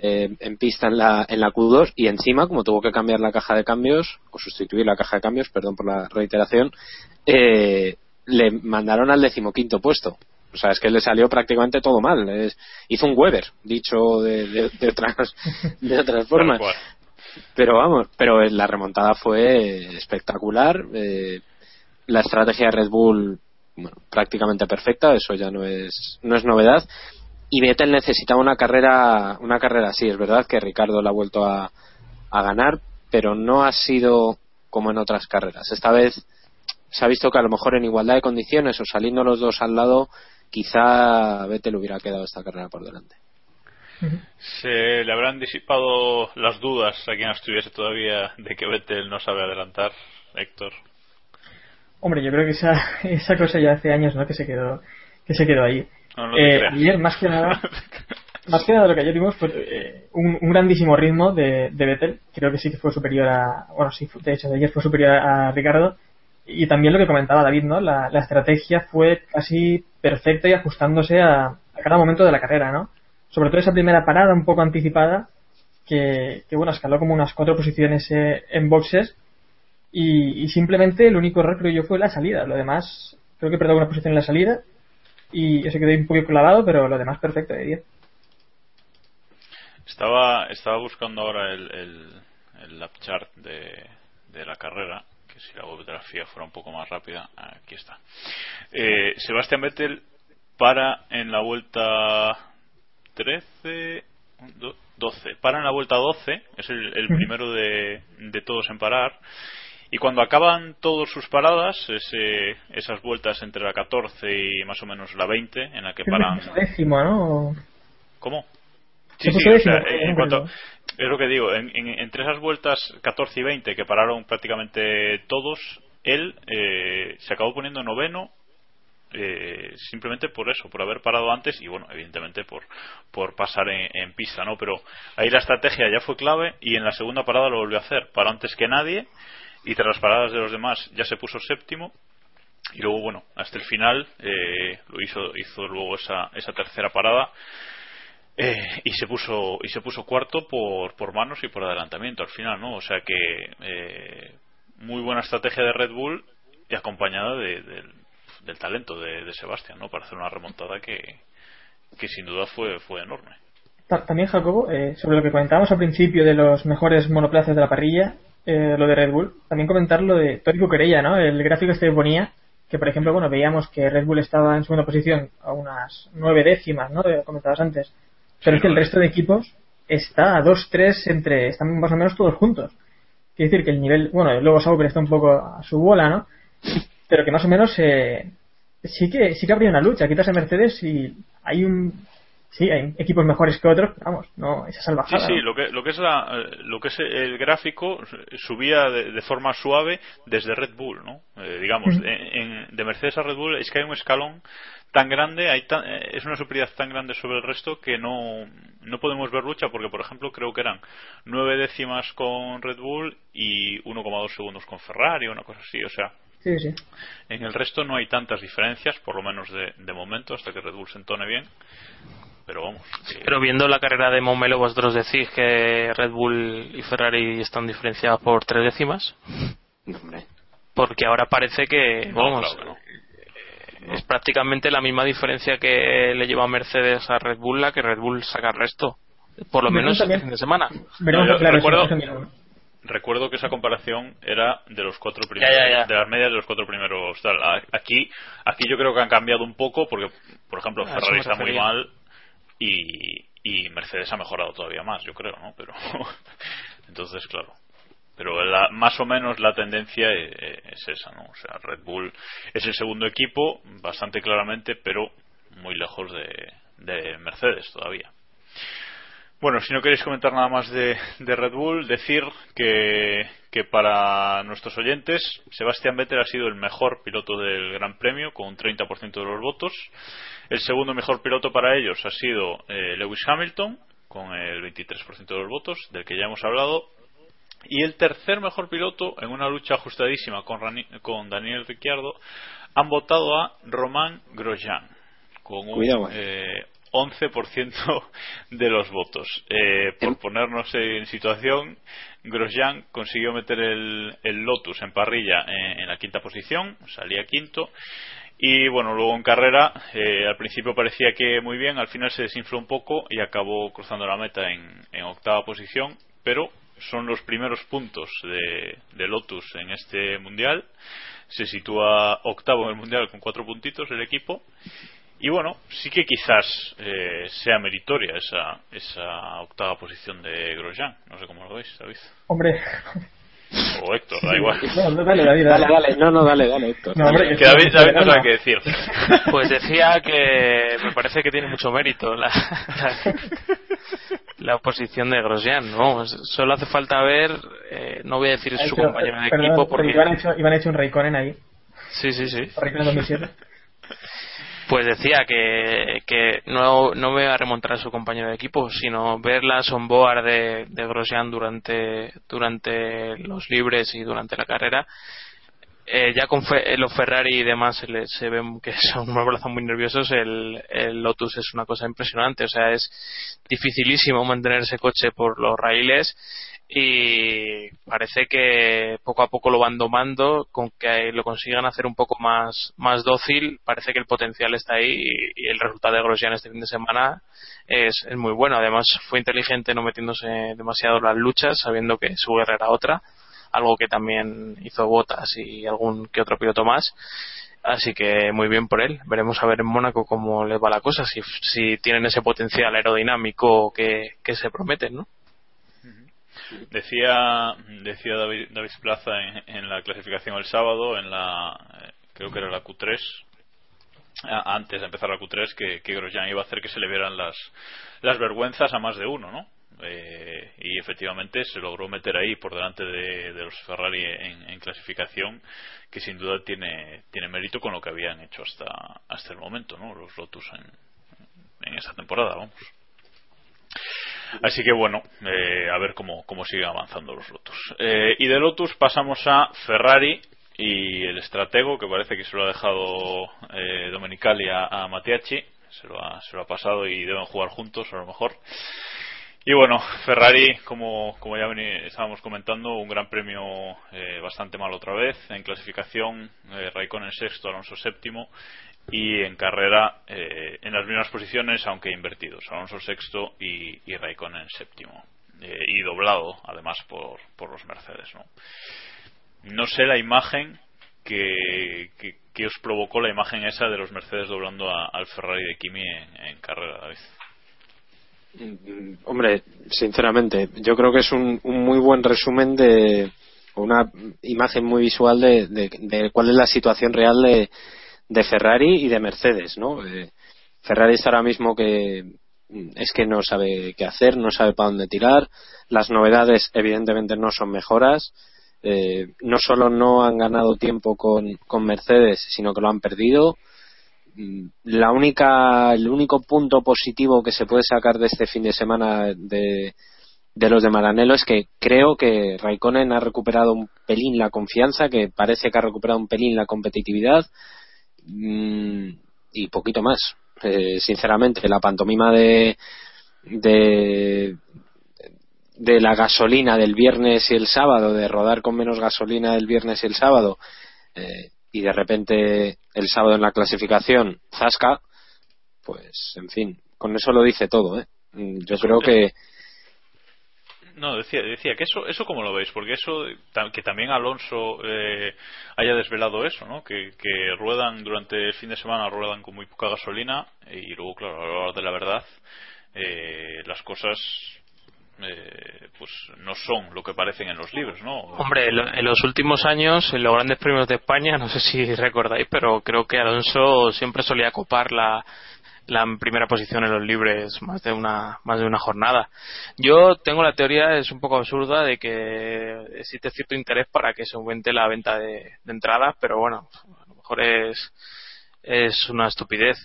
eh, en pista en la, en la Q2 y encima, como tuvo que cambiar la caja de cambios, o sustituir la caja de cambios, perdón por la reiteración, eh, le mandaron al decimoquinto puesto. O sea, es que le salió prácticamente todo mal. Es, hizo un Weber, dicho de, de, de otras, de otras formas. Pero vamos, pero la remontada fue espectacular. Eh, la estrategia de Red Bull prácticamente perfecta, eso ya no es, no es novedad. Y Vettel necesitaba una carrera, una carrera así, es verdad que Ricardo la ha vuelto a, a ganar, pero no ha sido como en otras carreras. Esta vez se ha visto que a lo mejor en igualdad de condiciones o saliendo los dos al lado, quizá Vettel hubiera quedado esta carrera por delante. Se le habrán disipado las dudas a quien estuviese todavía de que Vettel no sabe adelantar, Héctor. Hombre, yo creo que esa, esa cosa ya hace años, ¿no? Que se quedó, que se quedó ahí. No, no eh, ayer, más que nada, más que nada lo que ayer vimos fue eh, un, un, grandísimo ritmo de, de Vettel. Creo que sí que fue superior a, bueno, sí, de hecho, de ayer fue superior a, a Ricardo. Y también lo que comentaba David, ¿no? La, la estrategia fue casi perfecta y ajustándose a, a, cada momento de la carrera, ¿no? Sobre todo esa primera parada un poco anticipada, que, que bueno, escaló como unas cuatro posiciones eh, en boxes y, y, simplemente el único error creo yo fue la salida. Lo demás, creo que perdió una posición en la salida y yo se quedó un poco clavado, pero lo demás perfecto de 10. Estaba, estaba buscando ahora el, el, el lap chart de, de la carrera, que si la FIA fuera un poco más rápida, aquí está. Eh, Sebastián Vettel para en la vuelta 13, do- 12, para en la vuelta 12, es el, el primero de, de todos en parar. Y cuando acaban todas sus paradas, ese- esas vueltas entre la 14 y más o menos la 20, en la que paran. Es décimo, ¿no? ¿Cómo? Sí, sí, o sea, décimo, en cuanto, es lo que digo, en- en- entre esas vueltas 14 y 20 que pararon prácticamente todos, él eh, se acabó poniendo noveno eh, simplemente por eso, por haber parado antes y bueno, evidentemente por, por pasar en, en pista, ¿no? Pero ahí la estrategia ya fue clave y en la segunda parada lo volvió a hacer, paró antes que nadie y tras las paradas de los demás ya se puso séptimo. Y luego bueno, hasta el final eh, lo hizo, hizo luego esa, esa tercera parada eh, y se puso y se puso cuarto por, por manos y por adelantamiento al final no o sea que eh, muy buena estrategia de Red Bull y acompañada de- del- talento de, de Sebastián no para hacer una remontada que, que sin duda fue fue enorme. Ta- También, Jacobo, eh, sobre lo que comentábamos al principio de los mejores monoplazas de la parrilla, eh, lo de Red Bull, también comentar lo de Tórico Querella, ¿no? El gráfico este que ponía, que por ejemplo, bueno, veíamos que Red Bull estaba en segunda posición a unas nueve décimas, ¿no? Que comentabas antes. Pero es que el resto de equipos está a dos, tres entre, están más o menos todos juntos. Quiere decir que el nivel, bueno, luego Sauber está un poco a su bola, ¿no? Pero que más o menos eh, sí que sí que habría una lucha. Quitas a Mercedes y hay un sí hay equipos mejores que otros, pero vamos, no esa Sí, salvajada. sí, ¿no? lo que, lo que es la, lo que es el gráfico subía de, de forma suave desde Red Bull, ¿no? Eh, digamos, Ujú. en- en- de Mercedes a Red Bull es que hay un escalón tan grande, hay tan- eh, es una superioridad tan grande sobre el resto que no, no podemos ver lucha porque, por ejemplo, creo que eran nueve décimas con Red Bull y 1,2 segundos con Ferrari o una cosa así, o sea, Sí, sí. en el resto no hay tantas diferencias, por lo menos de, de momento, hasta que Red Bull se entone bien. Pero vamos. que- Pero viendo la carrera de Momelo, vosotros decís que Red Bull y Ferrari están diferenciadas por tres décimas. Porque ahora parece que, No, vamos, claro que no. es prácticamente la misma diferencia que le lleva Mercedes a Red Bull la que Red Bull saca el resto. Por lo menos también- fin de semana. Yo claro, recuerdo-. Recuerdo que esa comparación era de los cuatro primeros, Ya, ya, ya. de las medias de los cuatro primeros. tal. Aquí, aquí yo creo que han cambiado un poco porque, por ejemplo, Ferrari está muy mal y, y Mercedes ha mejorado todavía más, yo creo, ¿no? Pero entonces, claro. Pero la- más o menos la tendencia e- e- es esa, ¿no? O sea, Red Bull es el segundo equipo, bastante claramente, pero muy lejos de, de Mercedes todavía. Bueno, si no queréis comentar nada más de, de Red Bull, decir que, que para nuestros oyentes, Sebastián Vettel ha sido el mejor piloto del Gran Premio, con un 30% de los votos. El segundo mejor piloto para ellos ha sido eh, Lewis Hamilton, con el 23% de los votos, del que ya hemos hablado. Y el tercer mejor piloto, en una lucha ajustadísima con, Rani- con Daniel Ricciardo, han votado a Román Grosjean, con un Cuidado, eh, 11% de los votos. Eh, por ponernos en situación, Grosjean consiguió meter el, el Lotus en parrilla en, en la quinta posición, salía quinto. Y bueno, luego en carrera, eh, al principio parecía que muy bien, al final se desinfló un poco y acabó cruzando la meta en, en octava posición, pero son los primeros puntos de, de Lotus en este mundial. Se sitúa octavo en el mundial con cuatro puntitos el equipo. Y bueno, sí que quizás eh, sea meritoria esa, esa octava posición de Grosjean. No sé cómo lo veis, David. Hombre, O Héctor, da igual. no, no, dale, David, Dale, dale. no, no, dale, dale, Héctor. No, hombre, Que David, David no sabe qué decir. Pues decía que me parece que tiene mucho mérito la, la, la oposición de Grosjean. Vamos, solo hace falta ver, eh, no voy a decir su hecho- compañero de perdón, equipo porque ha hecho, Iván hecho un Raikkonen ahí. Sí, sí, sí. Raikkonen 2007. Pues decía que, que no, no voy a remontar a su compañero de equipo, sino ver la onboard de, Grosjean durante, durante los libres y durante la carrera. Eh, ya con Fe- los Ferrari y demás se, le- se ven que son unos brazos muy nerviosos. El, el Lotus es una cosa impresionante. O sea, es dificilísimo mantener ese coche por los raíles y parece que poco a poco lo van domando con que lo consigan hacer un poco más más dócil parece que el potencial está ahí y, el resultado de Grosjean este fin de semana es, es muy bueno además fue inteligente no metiéndose demasiado en las luchas sabiendo que su guerra era otra algo que también hizo Botas y algún que otro piloto más. Así que muy bien por él. Veremos a ver en Mónaco cómo les va la cosa, si, si tienen ese potencial aerodinámico que, que se prometen, ¿no? Decía, decía David, David Plaza en, en la clasificación el sábado, en la, eh, creo que era la Q3, a- antes de empezar la Q3, que, que Grosjean iba a hacer que se le vieran las, las vergüenzas a más de uno, ¿no? Eh, y efectivamente se logró meter ahí por delante de, los Ferrari en, en clasificación, que sin duda tiene, tiene mérito con lo que habían hecho hasta, hasta el momento, ¿no? Los Lotus en, en esa temporada, vamos. Así que bueno, eh, a ver cómo, cómo siguen avanzando los Lotus. Eh, y de Lotus pasamos a Ferrari y el estratego, que parece que se lo ha dejado eh, Domenicali a, a Mattiacci, se lo, ha, se lo ha pasado y deben jugar juntos a lo mejor. Y bueno, Ferrari, como, como ya estábamos comentando, un gran premio eh, bastante mal otra vez. En clasificación, eh, Raikkonen sexto, Alonso séptimo. Y en carrera, eh, en las mismas posiciones, aunque invertidos. Alonso sexto y, y Raikkonen séptimo. Eh, y doblado, además, por, por los Mercedes. ¿no? no sé la imagen que, que, os provocó la imagen esa de los Mercedes doblando al Ferrari de Kimi en, carrera, David. Mm, Hombre, sinceramente, yo creo que es un, un muy buen resumen de una imagen muy visual de cuál es la situación real de, de Ferrari y de Mercedes, ¿no? Eh, Ferrari está ahora mismo que mm, es que no sabe qué hacer, no sabe para dónde tirar. Las novedades, evidentemente, no son mejoras. Eh, no solo no han ganado tiempo con, con Mercedes, sino que lo han perdido mm, la única el único punto positivo que se puede sacar de este fin de semana de, de los de Maranello es que creo que Raikkonen ha recuperado un pelín la confianza, que parece que ha recuperado un pelín la competitividad mm, y poquito más. Eh, sinceramente, la pantomima de, de de la gasolina del viernes y el sábado, de rodar con menos gasolina el viernes y el sábado, eh, y de repente el sábado en la clasificación, zasca, pues en fin, con eso lo dice todo, ¿eh? Mm, Yo creo que No, decía, decía que eso, eso cómo lo veis, porque eso, que también Alonso eh, haya desvelado eso, ¿no? Que, que ruedan durante el fin de semana, ruedan con muy poca gasolina y luego, claro, a la hora de la verdad, eh, las cosas eh, pues no son lo que parecen en los libros, ¿no? Hombre, en los últimos años, en los grandes premios de España, no sé si recordáis, pero creo que Alonso siempre solía copar la, la primera posición en los libres más de una más de una jornada. Yo tengo la teoría, es un poco absurda, de que existe cierto interés para que se aumente la venta de, de entradas, pero bueno, a lo mejor es es una estupidez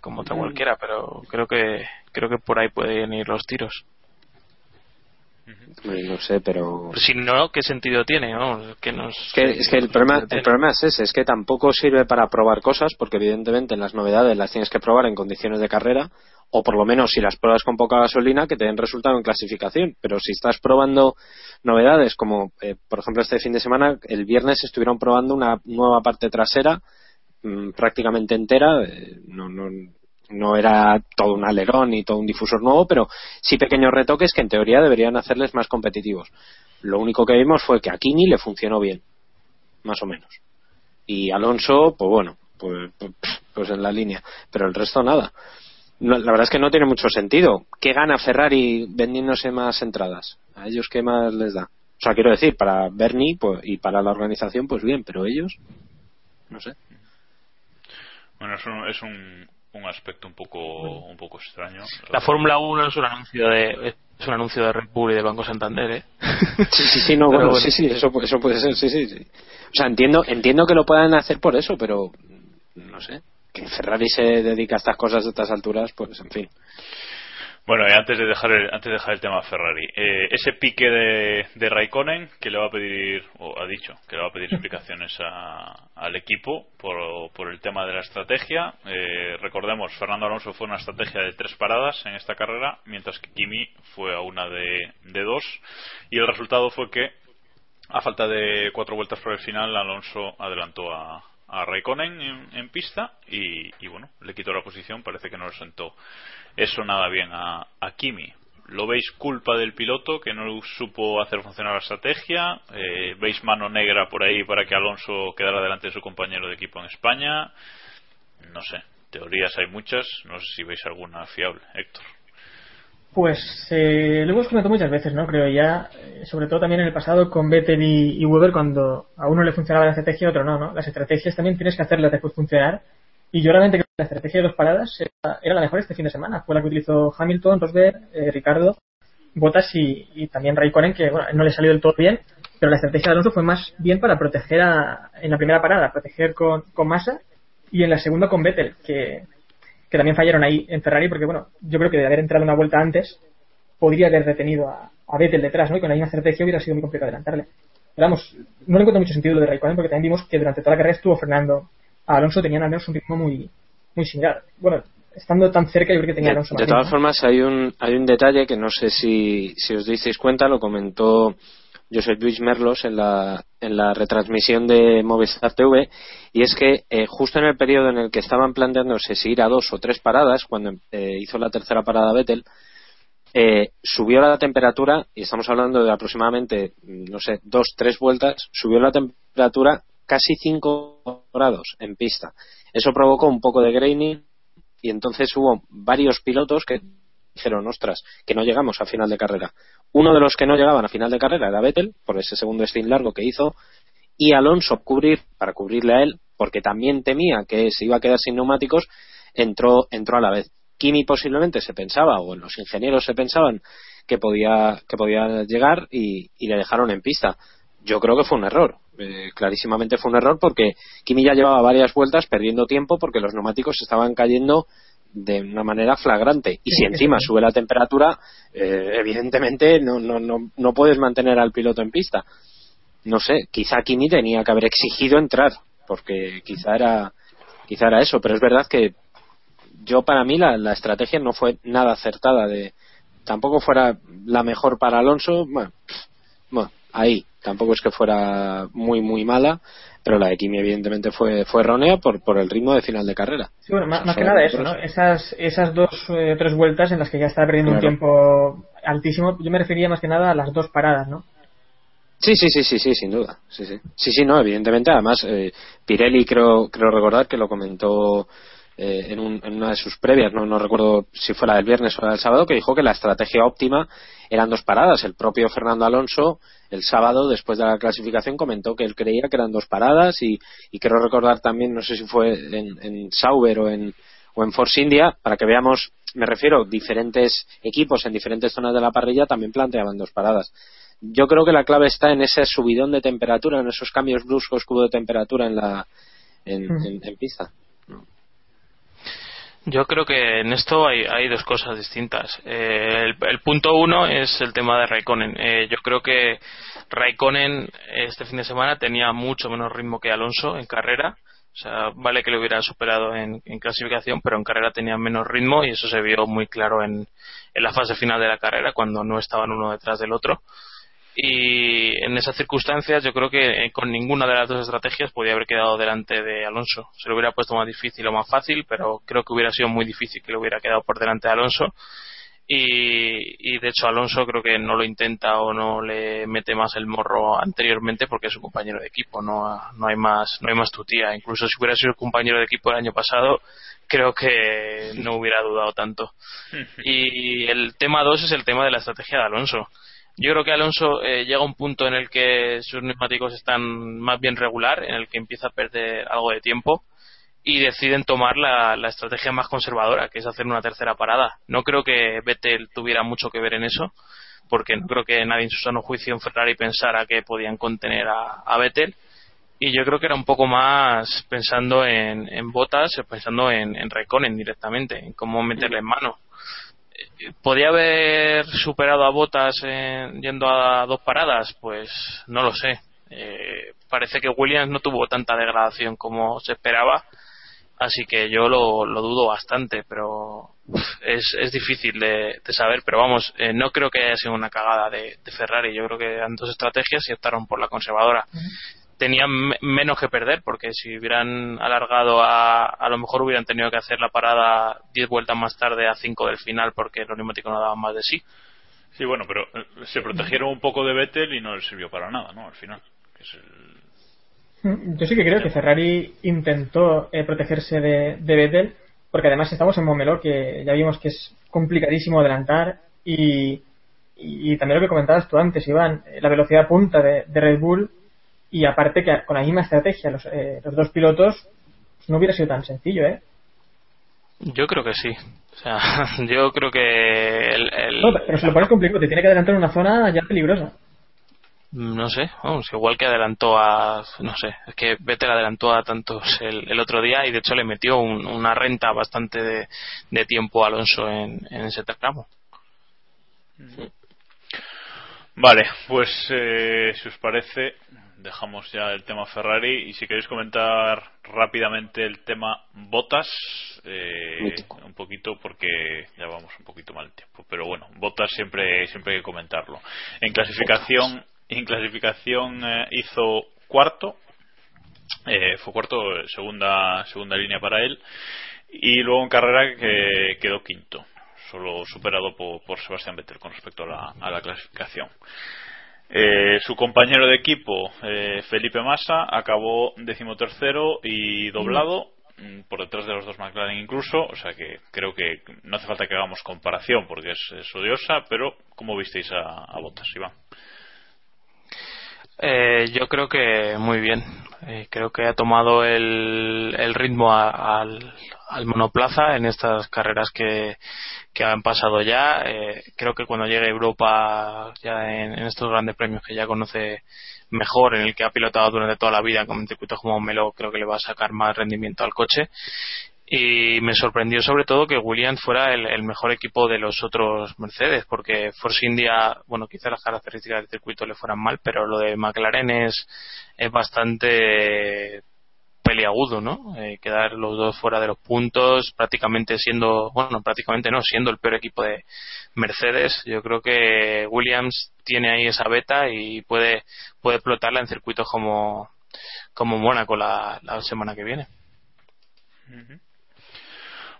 como otra cualquiera, pero creo que creo que por ahí pueden ir los tiros. No sé, pero Si no, ¿qué sentido tiene? no? Que nos, es que, es que el problema el problema es ese, es que tampoco sirve para probar cosas porque evidentemente las novedades las tienes que probar en condiciones de carrera o por lo menos si las pruebas con poca gasolina que te den resultado en clasificación, pero si estás probando novedades como eh, por ejemplo este fin de semana el viernes estuvieron probando una nueva parte trasera mm, prácticamente entera, eh, no, no, no era todo un alerón ni todo un difusor nuevo, pero sí pequeños retoques que en teoría deberían hacerles más competitivos. Lo único que vimos fue que a Kini le funcionó bien, más o menos. Y Alonso, pues bueno, pues, pues, pues en la línea, pero el resto nada. La verdad es que no tiene mucho sentido. ¿Qué gana Ferrari vendiéndose más entradas? ¿A ellos qué más les da? O sea, quiero decir, para Bernie pues, y para la organización, pues bien, pero ellos, no sé. Bueno, es un, es un, un aspecto un poco, un poco extraño. La Fórmula 1 es un anuncio de es un anuncio de Red Bull y de Banco Santander, ¿eh? Sí, sí, sí, no, Pero bueno, bueno. sí, sí, eso, eso puede ser, sí, sí, sí. O sea, entiendo, entiendo que lo puedan hacer por eso, pero no sé. Que Ferrari se dedica a estas cosas de estas alturas, pues en fin. Bueno, y antes de dejar el, antes de dejar el tema Ferrari, eh, ese pique de, de Raikkonen que le va a pedir, o ha dicho, que le va a pedir explicaciones a- al equipo por, por el tema de la estrategia. Eh, recordemos, Fernando Alonso fue una estrategia de tres paradas en esta carrera, mientras que Kimi fue a una de, de dos. Y el resultado fue que, a falta de cuatro vueltas por el final, Alonso adelantó a, a Raikkonen en, en pista y, y, bueno, le quitó la posición. Parece que no le sentó eso nada bien a, a Kimi. ¿Lo veis culpa del piloto que no supo hacer funcionar la estrategia? Eh, ¿Veis mano negra por ahí para que Alonso quedara delante de su compañero de equipo en España? No sé, teorías hay muchas, no sé si veis alguna fiable, Héctor. Pues eh, lo hemos comentado muchas veces, ¿no? Creo ya, eh, sobre todo también en el pasado con Vettel y, y Weber, cuando a uno le funcionaba la estrategia y a otro no, ¿no? Las estrategias también tienes que hacerlas después funcionar. Y yo realmente creo que la estrategia de dos paradas era, la mejor este fin de semana. Fue la que utilizó Hamilton, Rosberg, eh, Ricardo, Bottas y, y también Raikkonen, que bueno, no le salió del todo bien, pero la estrategia de Alonso fue más bien para proteger a, en la primera parada, proteger con, con Massa y en la segunda con Vettel, que, que también fallaron ahí en Ferrari, porque bueno, yo creo que de haber entrado una vuelta antes, podría haber detenido a, a Vettel detrás, ¿no? Y con la misma estrategia hubiera sido muy complicado adelantarle. Pero vamos, no le encuentro mucho sentido lo de Raikkonen, porque también vimos que durante toda la carrera estuvo frenando a Alonso, tenían al menos un ritmo muy, muy similar. Bueno, estando tan cerca, yo creo que tenía De, Alonso de más todas formas, hay un, hay un detalle que no sé si, si os disteis cuenta, lo comentó Josep Luis Merlos en la, en la retransmisión de Movistar TV, y es que eh, justo en el periodo en el que estaban planteándose si ir a dos o tres paradas, cuando eh, hizo la tercera parada Vettel, eh, subió la temperatura, y estamos hablando de aproximadamente, no sé, dos, tres vueltas, subió la temperatura casi 5 grados en pista. Eso provocó un poco de graining y entonces hubo varios pilotos que dijeron, ostras, que no llegamos a final de carrera. Uno de los que no llegaban a final de carrera era Vettel, por ese segundo stint largo que hizo, y Alonso cubrir, para cubrirle a él, porque también temía que se iba a quedar sin neumáticos, entró, entró a la vez. Kimi posiblemente se pensaba, o los ingenieros se pensaban que podía, que podía llegar y, y le dejaron en pista. Yo creo que fue un error. Eh, clarísimamente fue un error porque Kimi ya llevaba varias vueltas perdiendo tiempo porque los neumáticos estaban cayendo de una manera flagrante. Y si encima sube la temperatura, eh, evidentemente no, no, no, no puedes mantener al piloto en pista. No sé, quizá Kimi tenía que haber exigido entrar, porque quizá era, quizá era eso, pero es verdad que yo para mí la, la estrategia no fue nada acertada de tampoco fuera la mejor para Alonso bueno, bueno ahí tampoco es que fuera muy muy mala pero la de Kimi evidentemente fue fue errónea por por el ritmo de final de carrera Sí, bueno, más, que nada eso. ¿no? Esas, esas dos eh, tres vueltas en las que ya estaba perdiendo Claro. un tiempo altísimo, yo me refería más que nada a las dos paradas, ¿no? Sí, sí, sí, sí, sí, sin duda. Sí, sí, sí, sí no, evidentemente. Además, eh, Pirelli creo, creo recordar que lo comentó eh, en, un- en una de sus previas, no, no recuerdo si fue la del viernes o la del sábado, que dijo que la estrategia óptima eran dos paradas. El propio Fernando Alonso, el sábado, después de la clasificación, comentó que él creía que eran dos paradas y, y creo recordar también, no sé si fue en, en Sauber o en, o en Force India, para que veamos, me refiero, diferentes equipos en diferentes zonas de la parrilla también planteaban dos paradas yo creo que la clave está en ese subidón de temperatura, en esos cambios bruscos que hubo de temperatura en la en, Mm. en- en pista. Yo creo que en esto hay, hay dos cosas distintas. Eh, el, el punto uno es el tema de Raikkonen. Eh, yo creo que Raikkonen este fin de semana tenía mucho menos ritmo que Alonso en carrera. O sea, vale que lo hubiera superado en, en clasificación, pero en carrera tenía menos ritmo y eso se vio muy claro en, en la fase final de la carrera, cuando no estaban uno detrás del otro. Y en esas circunstancias yo creo que eh, con ninguna de las dos estrategias podía haber quedado delante de Alonso. Se lo hubiera puesto más difícil o más fácil, pero creo que hubiera sido muy difícil que lo hubiera quedado por delante de Alonso. Y, y de hecho Alonso creo que no lo intenta o no le mete más el morro anteriormente porque es su compañero de equipo, no, no hay más no hay más tutía. Incluso si hubiera sido compañero de equipo el año pasado, creo que no hubiera dudado tanto. Y el tema dos es el tema de la estrategia de Alonso. Yo creo que Alonso eh, llega a un punto en el que sus neumáticos están más bien regular, en el que empieza a perder algo de tiempo y deciden tomar la, la estrategia más conservadora, que es hacer una tercera parada. No creo que Vettel tuviera mucho que ver en eso, porque no creo que nadie en su sano juicio en Ferrari pensara que podían contener a, Vettel. Y yo creo que era un poco más pensando en, en botas, pensando en, en Raikkonen directamente, en cómo meterle en mano. ¿Podía haber superado a Botas yendo a dos paradas? Pues no lo sé. Eh, parece que Williams no tuvo tanta degradación como se esperaba, así que yo lo, lo dudo bastante, pero es, es difícil de, de saber. Pero vamos, eh, no creo que haya sido una cagada de Ferrari. Yo creo que eran dos estrategias y optaron por la conservadora tenían me- menos que perder porque si hubieran alargado a a lo mejor hubieran tenido que hacer la parada 10 vueltas más tarde a 5 del final porque los neumáticos no daban más de sí Sí, bueno, pero eh, se protegieron un poco de Vettel y no les sirvió para nada, ¿no? Al final. que es el- Mm, Yo sí que creo que Ferrari intentó eh, protegerse de, de Vettel, porque además estamos en Montmeló, que ya vimos que es complicadísimo adelantar, y, y también lo que comentabas tú antes, Iván, eh, la velocidad punta de, de Red Bull, y aparte que con la misma estrategia los, eh, los dos pilotos, pues no hubiera sido tan sencillo, ¿eh? Yo creo que sí. O sea, yo creo que el, el- No, pero se lo pones complicado, te tiene que adelantar en una zona ya peligrosa. no sé, vamos, igual que adelantó a, no sé, es que Vettel adelantó a tantos el, el otro día y de hecho le metió un- una renta bastante de, de tiempo a Alonso en, en ese tramo. Vale, pues eh, si os parece, dejamos ya el tema Ferrari y si queréis comentar rápidamente el tema Botas, eh, un poquito porque ya vamos un poquito mal de tiempo, pero bueno, Botas siempre siempre hay que comentarlo. En clasificación, en clasificación eh, hizo cuarto, eh, fue cuarto, segunda segunda línea para él y luego en carrera que quedó quinto solo superado por, por Sebastián Vettel con respecto a la, a la clasificación. Eh, su compañero de equipo, eh, Felipe Massa, acabó decimotercero y doblado, mm, por detrás de los dos McLaren incluso, o sea que creo que no hace falta que hagamos comparación porque es, odiosa, pero ¿cómo visteis a, a Bottas, Iván? Eh, yo creo que muy bien. Eh, creo que ha tomado el, el ritmo al, al monoplaza en estas carreras que, que han pasado ya. Eh, creo que cuando llegue Europa, ya en, en estos grandes premios que ya conoce mejor, en el que ha pilotado durante toda la vida, como en circuitos como Melo, creo que le va a sacar más rendimiento al coche. Y me sorprendió sobre todo que Williams fuera el, el mejor equipo de los otros Mercedes, porque Force India, bueno, quizá las características del circuito le fueran mal, pero lo de McLaren es, es bastante peliagudo, ¿no? Eh, quedar los dos fuera de los puntos, prácticamente siendo, bueno, prácticamente no, siendo el peor equipo de Mercedes. Yo creo que Williams tiene ahí esa beta y puede, puede explotarla en circuitos como, como Mónaco la, la semana que viene.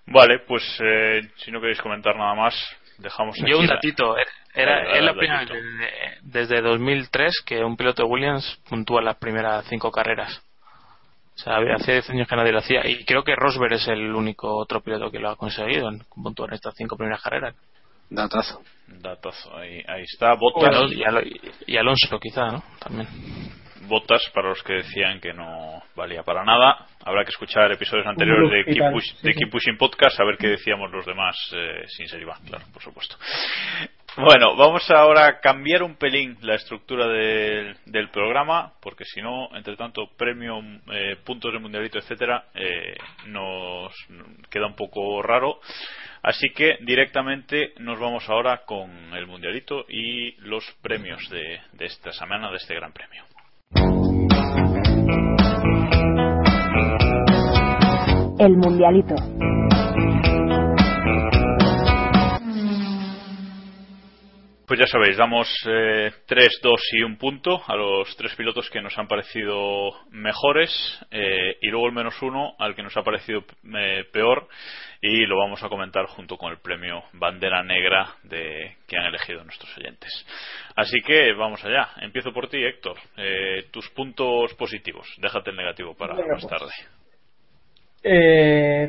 Vale, pues eh, si no queréis comentar nada más, dejamos Yo un la- datito, era, dale, es la primera desde 2003 que un piloto de Williams puntúa las primeras cinco carreras. O sea, hace 10 años que nadie lo hacía y creo que Rosberg es el único otro piloto que lo ha conseguido en puntuar en estas cinco primeras carreras. Datazo. Datazo, ahí, ahí está, Y. Alonso, y Alo- y Alonso quizá, ¿no? También. Botas para los que decían que no valía para nada. Habrá que escuchar episodios anteriores de Keep, Push- de sí. Keep Pushing Podcast a ver qué decíamos los demás eh, sin ser Iván, claro, por supuesto. Bueno, vamos ahora a cambiar un pelín la estructura del, programa, porque si no, entre tanto, premio, eh, puntos de mundialito, etcétera, eh, nos queda un poco raro. Así que directamente nos vamos ahora con el mundialito y los premios de, de esta semana, de este gran premio. El Mundialito. Pues ya sabéis, damos eh, 3, 2 y un punto a los tres pilotos que nos han parecido mejores eh, y luego el menos uno al que nos ha parecido eh, peor y lo vamos a comentar junto con el premio Bandera Negra de, que han elegido nuestros oyentes. Así que vamos allá. Empiezo por ti, Héctor. Eh, tus puntos positivos. Déjate el negativo para Venga, más pues. tarde.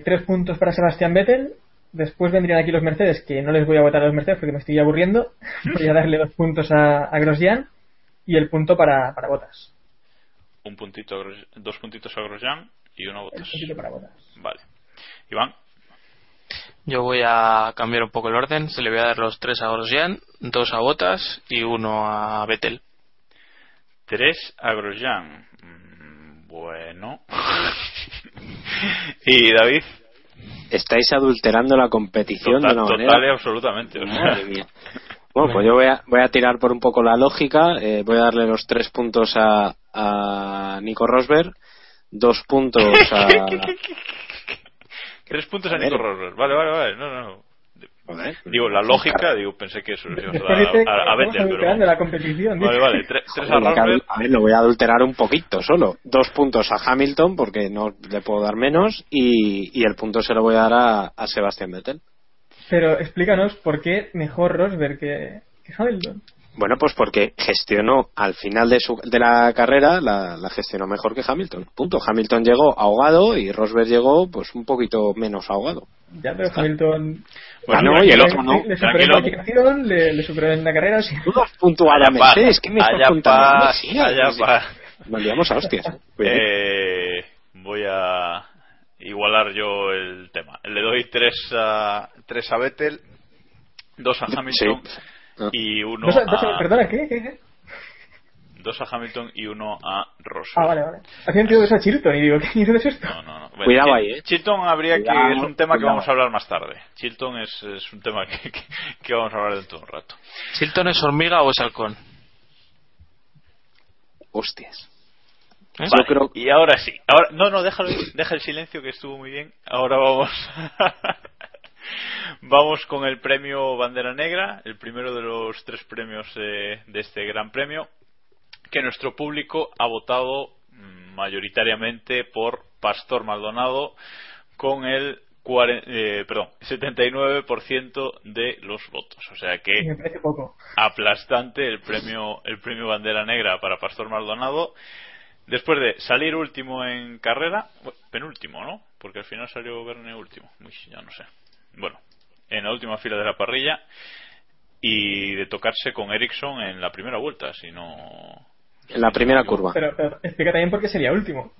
Tres puntos para Sebastián Vettel. Después vendrían aquí los Mercedes, que no les voy a votar a los Mercedes porque me estoy aburriendo. Voy a darle dos puntos a, a Grosjean y el punto para, para Botas. Un puntito, a Gros- dos puntitos a Grosjean y uno a Bottas. puntito para Botas. Vale. Iván. Yo voy a cambiar un poco el orden. Se le voy a dar los tres a Grosjean, dos a Botas y uno a Vettel. 3 a Grosjean. Mm, Bueno. y David. Estáis adulterando la competición Total, de una manera. total y absolutamente. Madre mía. Bueno, pues yo voy a, voy a tirar por un poco la lógica. eh, voy a darle los tres puntos a, a Nico Rosberg, dos puntos a. Tres puntos a A. Nico Rosberg. Vale, vale, vale. No, no, no. Joder. Digo, la lógica, digo, pensé que eso lo ibas a a, a, Vettel, pero. la competición. Vale, vale. Tres, tres a Rosberg. a ver, lo voy a adulterar un poquito solo. Dos puntos a Hamilton, porque no le puedo dar menos, y, y el punto se lo voy a dar a, a Sebastián Vettel. Pero explícanos por qué mejor Rosberg que, que que Hamilton. Bueno, pues porque gestionó al final de, su, de la carrera, la, la gestionó mejor que Hamilton. Punto. Hamilton llegó ahogado y Rosberg llegó pues un poquito menos ahogado. Ya, pero Hamilton Ganó le- y el otro no. Le superó en Tranquilo. la calificación, le, le superó en la carrera. sí. Todos. Es que me estás allá contando pa, demasiado. allá pa. Nos liamos a hostias. Eh, voy a igualar yo el tema. Le doy tres a, tres a Vettel, dos a Hamilton Sí. Ah. y uno Dos- dos- a, perdona, ¿qué? ¿Qué? Dos a Hamilton y uno a Rosberg. Ah, vale, vale. Hacía sentido eso a Chilton y digo, ¿qué mierda es esto? No, no, no. Bueno, Cuidado ahí, eh. Chilton habría Cuidado, que es un tema que vamos a hablar más tarde. Chilton es, es un tema que, que, que vamos a hablar dentro de un rato. ¿Chilton es hormiga o es halcón? Hostias. ¿Eh? Vale, creo- Y ahora sí. Ahora, no, no, déjalo, deja el silencio que estuvo muy bien. Ahora vamos. vamos con el premio Bandera Negra, el primero de los tres premios eh, de este Gran Premio, que nuestro público ha votado mm, mayoritariamente por Pastor Maldonado con el eh, perdón, 79% de los votos. O sea que me poco. aplastante el premio el premio bandera negra para Pastor Maldonado después de salir último en carrera penúltimo no porque al final salió Verne último Uy, ya no sé bueno en la última fila de la parrilla y de tocarse con Ericsson en la primera vuelta si no En la primera curva. Pero, pero explica también por qué sería último.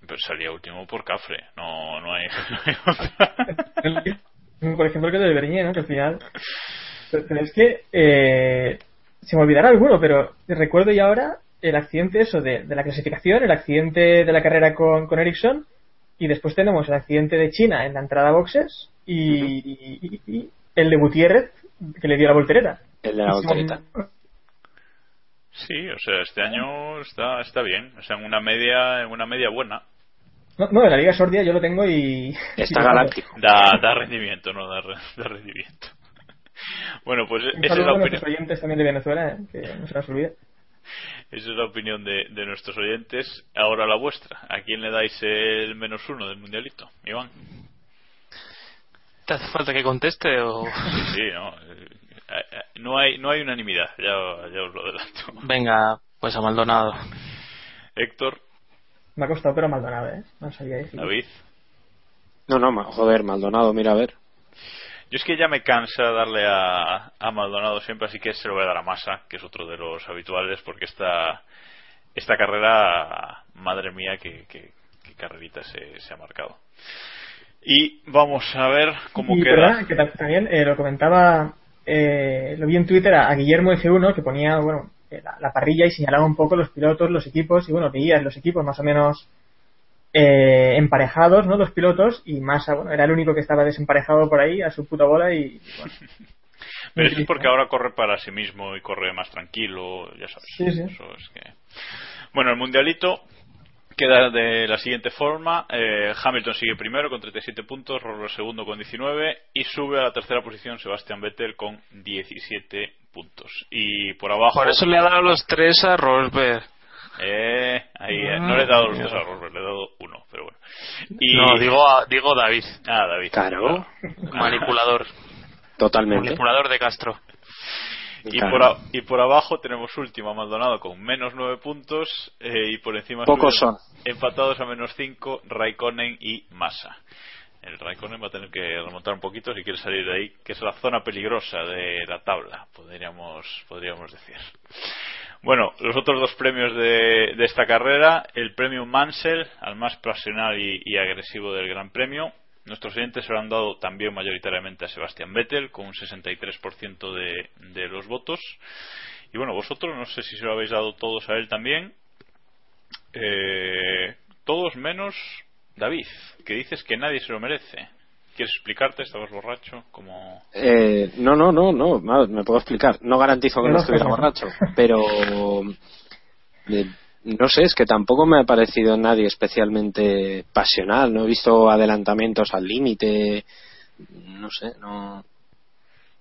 pero salía último por Cafre no no hay, no hay otra. Por ejemplo, el que del Bernier, ¿no? Que al final. Pero, pero es que. Eh, se me olvidará alguno, pero recuerdo ya ahora el accidente eso de, de la clasificación, el accidente de la carrera con, con Ericsson, y después tenemos el accidente de China en la entrada a boxes y, y- y- y el de Gutiérrez que le dio la voltereta. El de la voltereta. Sí o sea este año está está bien o sea en una media en una media buena No, no, de la Liga Sordia yo lo tengo y. Está y- galáctico. da, da rendimiento, no da, da rendimiento. Bueno, pues Un esa es la a opinión, nuestros oyentes también de Venezuela, eh, que no se nos olvide. esa es la opinión de, de nuestros oyentes. Ahora la vuestra. ¿A quién le dais el menos uno del mundialito? Iván. ¿Te hace falta que conteste o...? Sí, no. No hay, no hay unanimidad, ya, ya os lo adelanto. Venga, pues a Maldonado. Héctor, Me ha costado, pero Maldonado, ¿eh? No sabía decir. David. No, no, joder, Maldonado, mira a ver. Yo es que ya me cansa darle a, a Maldonado siempre, así que se lo voy a dar a Massa, que es otro de los habituales, porque esta, esta carrera, madre mía, qué, qué, qué carrerita se, se ha marcado. Y vamos a ver cómo y queda. verdad, que ta- también eh, lo comentaba, eh, lo vi en Twitter a, a Guillermo F1 que ponía, bueno, eh, la, la parrilla y señalaba un poco los pilotos, los equipos, y bueno, veías los equipos más o menos eh, emparejados, ¿no? Los pilotos, y Massa, bueno, era el único que estaba desemparejado por ahí a su puta bola y, bueno, Pero eso es porque ahora corre para sí mismo y corre más tranquilo, ya sabes. Sí, sí. Eso es que... Bueno, el mundialito queda de la siguiente forma. eh, Hamilton sigue primero con 37 puntos, Rosberg segundo con 19 y sube a la tercera posición Sebastian Vettel con 17 puntos. Y por abajo... Por eso le ha dado los tres a Rosberg. Eh, ahí, eh, no le he dado los dos a Rosberg, le he dado uno, pero bueno. Y... No, digo, a- digo David, Ah, David. Claro, manipulador. totalmente. Manipulador de Castro. Y Claro. por, a- y por abajo tenemos último a Maldonado con menos 9 puntos eh, y por encima Pocos son. empatados a menos 5 Raikkonen y Massa. El Raikkonen va a tener que remontar un poquito si quiere salir de ahí, que es la zona peligrosa de la tabla, podríamos, podríamos decir. Bueno, los otros dos premios de, de esta carrera, el premio Mansell, al más pasional y, y agresivo del Gran Premio. Nuestros oyentes se lo han dado también mayoritariamente a Sebastián Vettel, con un 63% de, de los votos. Y bueno, vosotros no sé si se lo habéis dado todos a él también. Eh, todos menos David, que dices que nadie se lo merece. ¿Quieres explicarte? ¿Estabas borracho? Como... Eh, no, no, no, no, no, me puedo explicar. No garantizo que no, estuviera borracho, pero eh, no sé, es que tampoco me ha parecido nadie especialmente pasional. No he visto adelantamientos al límite, no sé, no.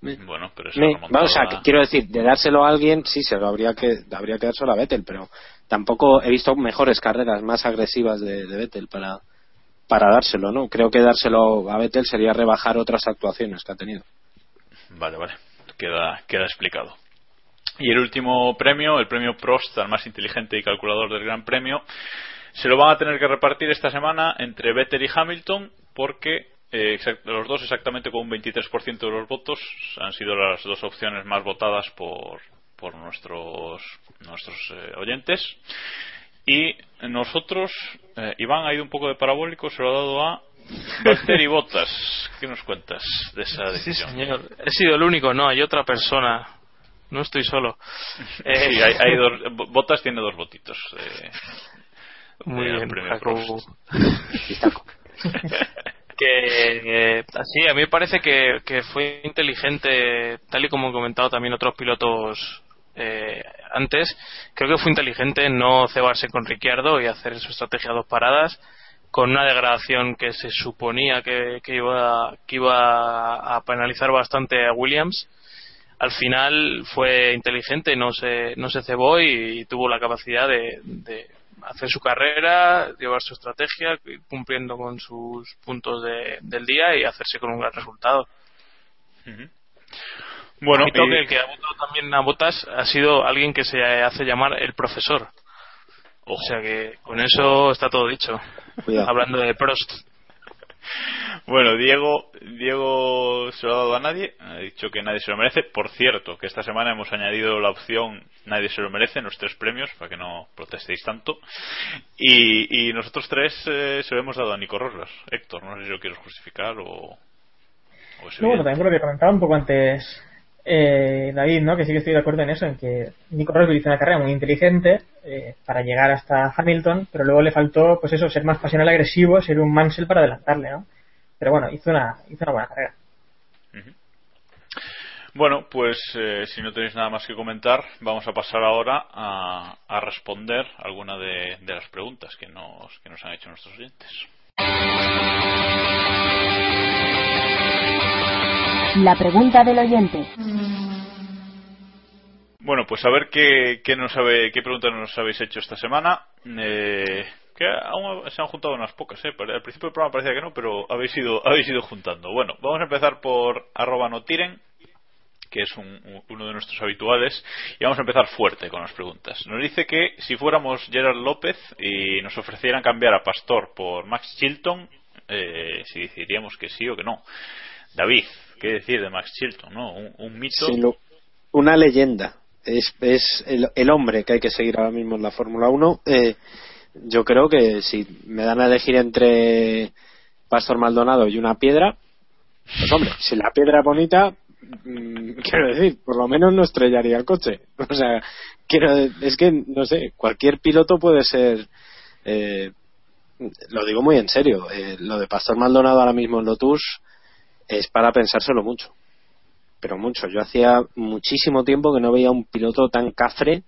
Me- Bueno, pero esa me- o sea, quiero decir, de dárselo a alguien, sí, se lo habría que habría que dárselo a Vettel, pero tampoco he visto mejores carreras más agresivas de, de Vettel para para dárselo, ¿no? Creo que dárselo a Vettel sería rebajar otras actuaciones que ha tenido. Vale, vale. queda, queda explicado. Y el último premio, el premio Prost al más inteligente y calculador del Gran Premio, se lo van a tener que repartir esta semana entre Vettel y Hamilton porque eh, exact- los dos exactamente con un 23% de los votos han sido las dos opciones más votadas por, por nuestros, nuestros eh, oyentes. Y nosotros, eh, Iván ha ido un poco de parabólico, se lo ha dado a Valtteri Bottas. ¿Qué nos cuentas de esa Sí, decisión? señor. He sido el único, no, hay otra persona. No estoy solo. Eh, Sí, hay, hay dos, Bottas tiene dos votitos. eh, Muy bien, que eh, así a mí me parece que, que fue inteligente tal y como han comentado también otros pilotos eh, antes creo que fue inteligente no cebarse con Ricciardo y hacer su estrategia a dos paradas con una degradación que se suponía que, que iba que iba a penalizar bastante a Williams al final fue inteligente no se no se cebó y, tuvo la capacidad de, de hacer su carrera, llevar su estrategia, cumpliendo con sus puntos de- del día y hacerse con un gran resultado. Bueno, Y que el que ha votado también a Botas ha sido alguien que se hace llamar el profesor. O sea que con eso está todo dicho. Cuidado. Hablando de Prost. Bueno, Diego, Diego se lo ha dado a nadie, ha dicho que nadie se lo merece. Por cierto, que esta semana hemos añadido la opción nadie se lo merece en los tres premios, para que no protestéis tanto. Y, y nosotros tres eh, se lo hemos dado a Nico Rosas. Héctor, no sé si lo quieres justificar o, No, bueno, también lo que comentaba un poco antes eh, David, ¿no? Que sí que estoy de acuerdo en eso, en que Nico Rosberg hizo una carrera muy inteligente eh, para llegar hasta Hamilton, pero luego le faltó, pues eso, ser más pasional agresivo, ser un Mansell para adelantarle, ¿no? Pero bueno, hizo una, hizo una buena carrera. Bueno, pues eh, si no tenéis nada más que comentar, vamos a pasar ahora a, a responder alguna de, de las preguntas que nos, que nos han hecho nuestros oyentes. La pregunta del oyente. Bueno, pues a ver qué, qué, nos sabe, qué preguntas nos habéis hecho esta semana. Eh, que aún se han juntado unas pocas, ¿eh? Al principio del programa parecía que no, pero habéis ido, habéis ido juntando. Bueno, vamos a empezar por arroba no tiren, que es un- un- uno de nuestros habituales, y vamos a empezar fuerte con las preguntas. Nos dice que si fuéramos Gerard López y nos ofrecieran cambiar a Pastor por Max Chilton, eh, si decidiríamos que sí o que no. David, ¿qué decir de Max Chilton? ¿no? Un, mito. Una leyenda. Es, es el, el hombre que hay que seguir ahora mismo en la Fórmula 1. Eh, yo creo que si me dan a elegir entre Pastor Maldonado y una piedra, pues hombre, si la piedra es bonita, mm, quiero decir, por lo menos no estrellaría el coche. O sea, quiero, es que, no sé, cualquier piloto puede ser. eh, lo digo muy en serio. eh, lo de Pastor Maldonado ahora mismo en Lotus es para pensárselo mucho pero mucho. Yo hacía muchísimo tiempo que no veía un piloto tan cafre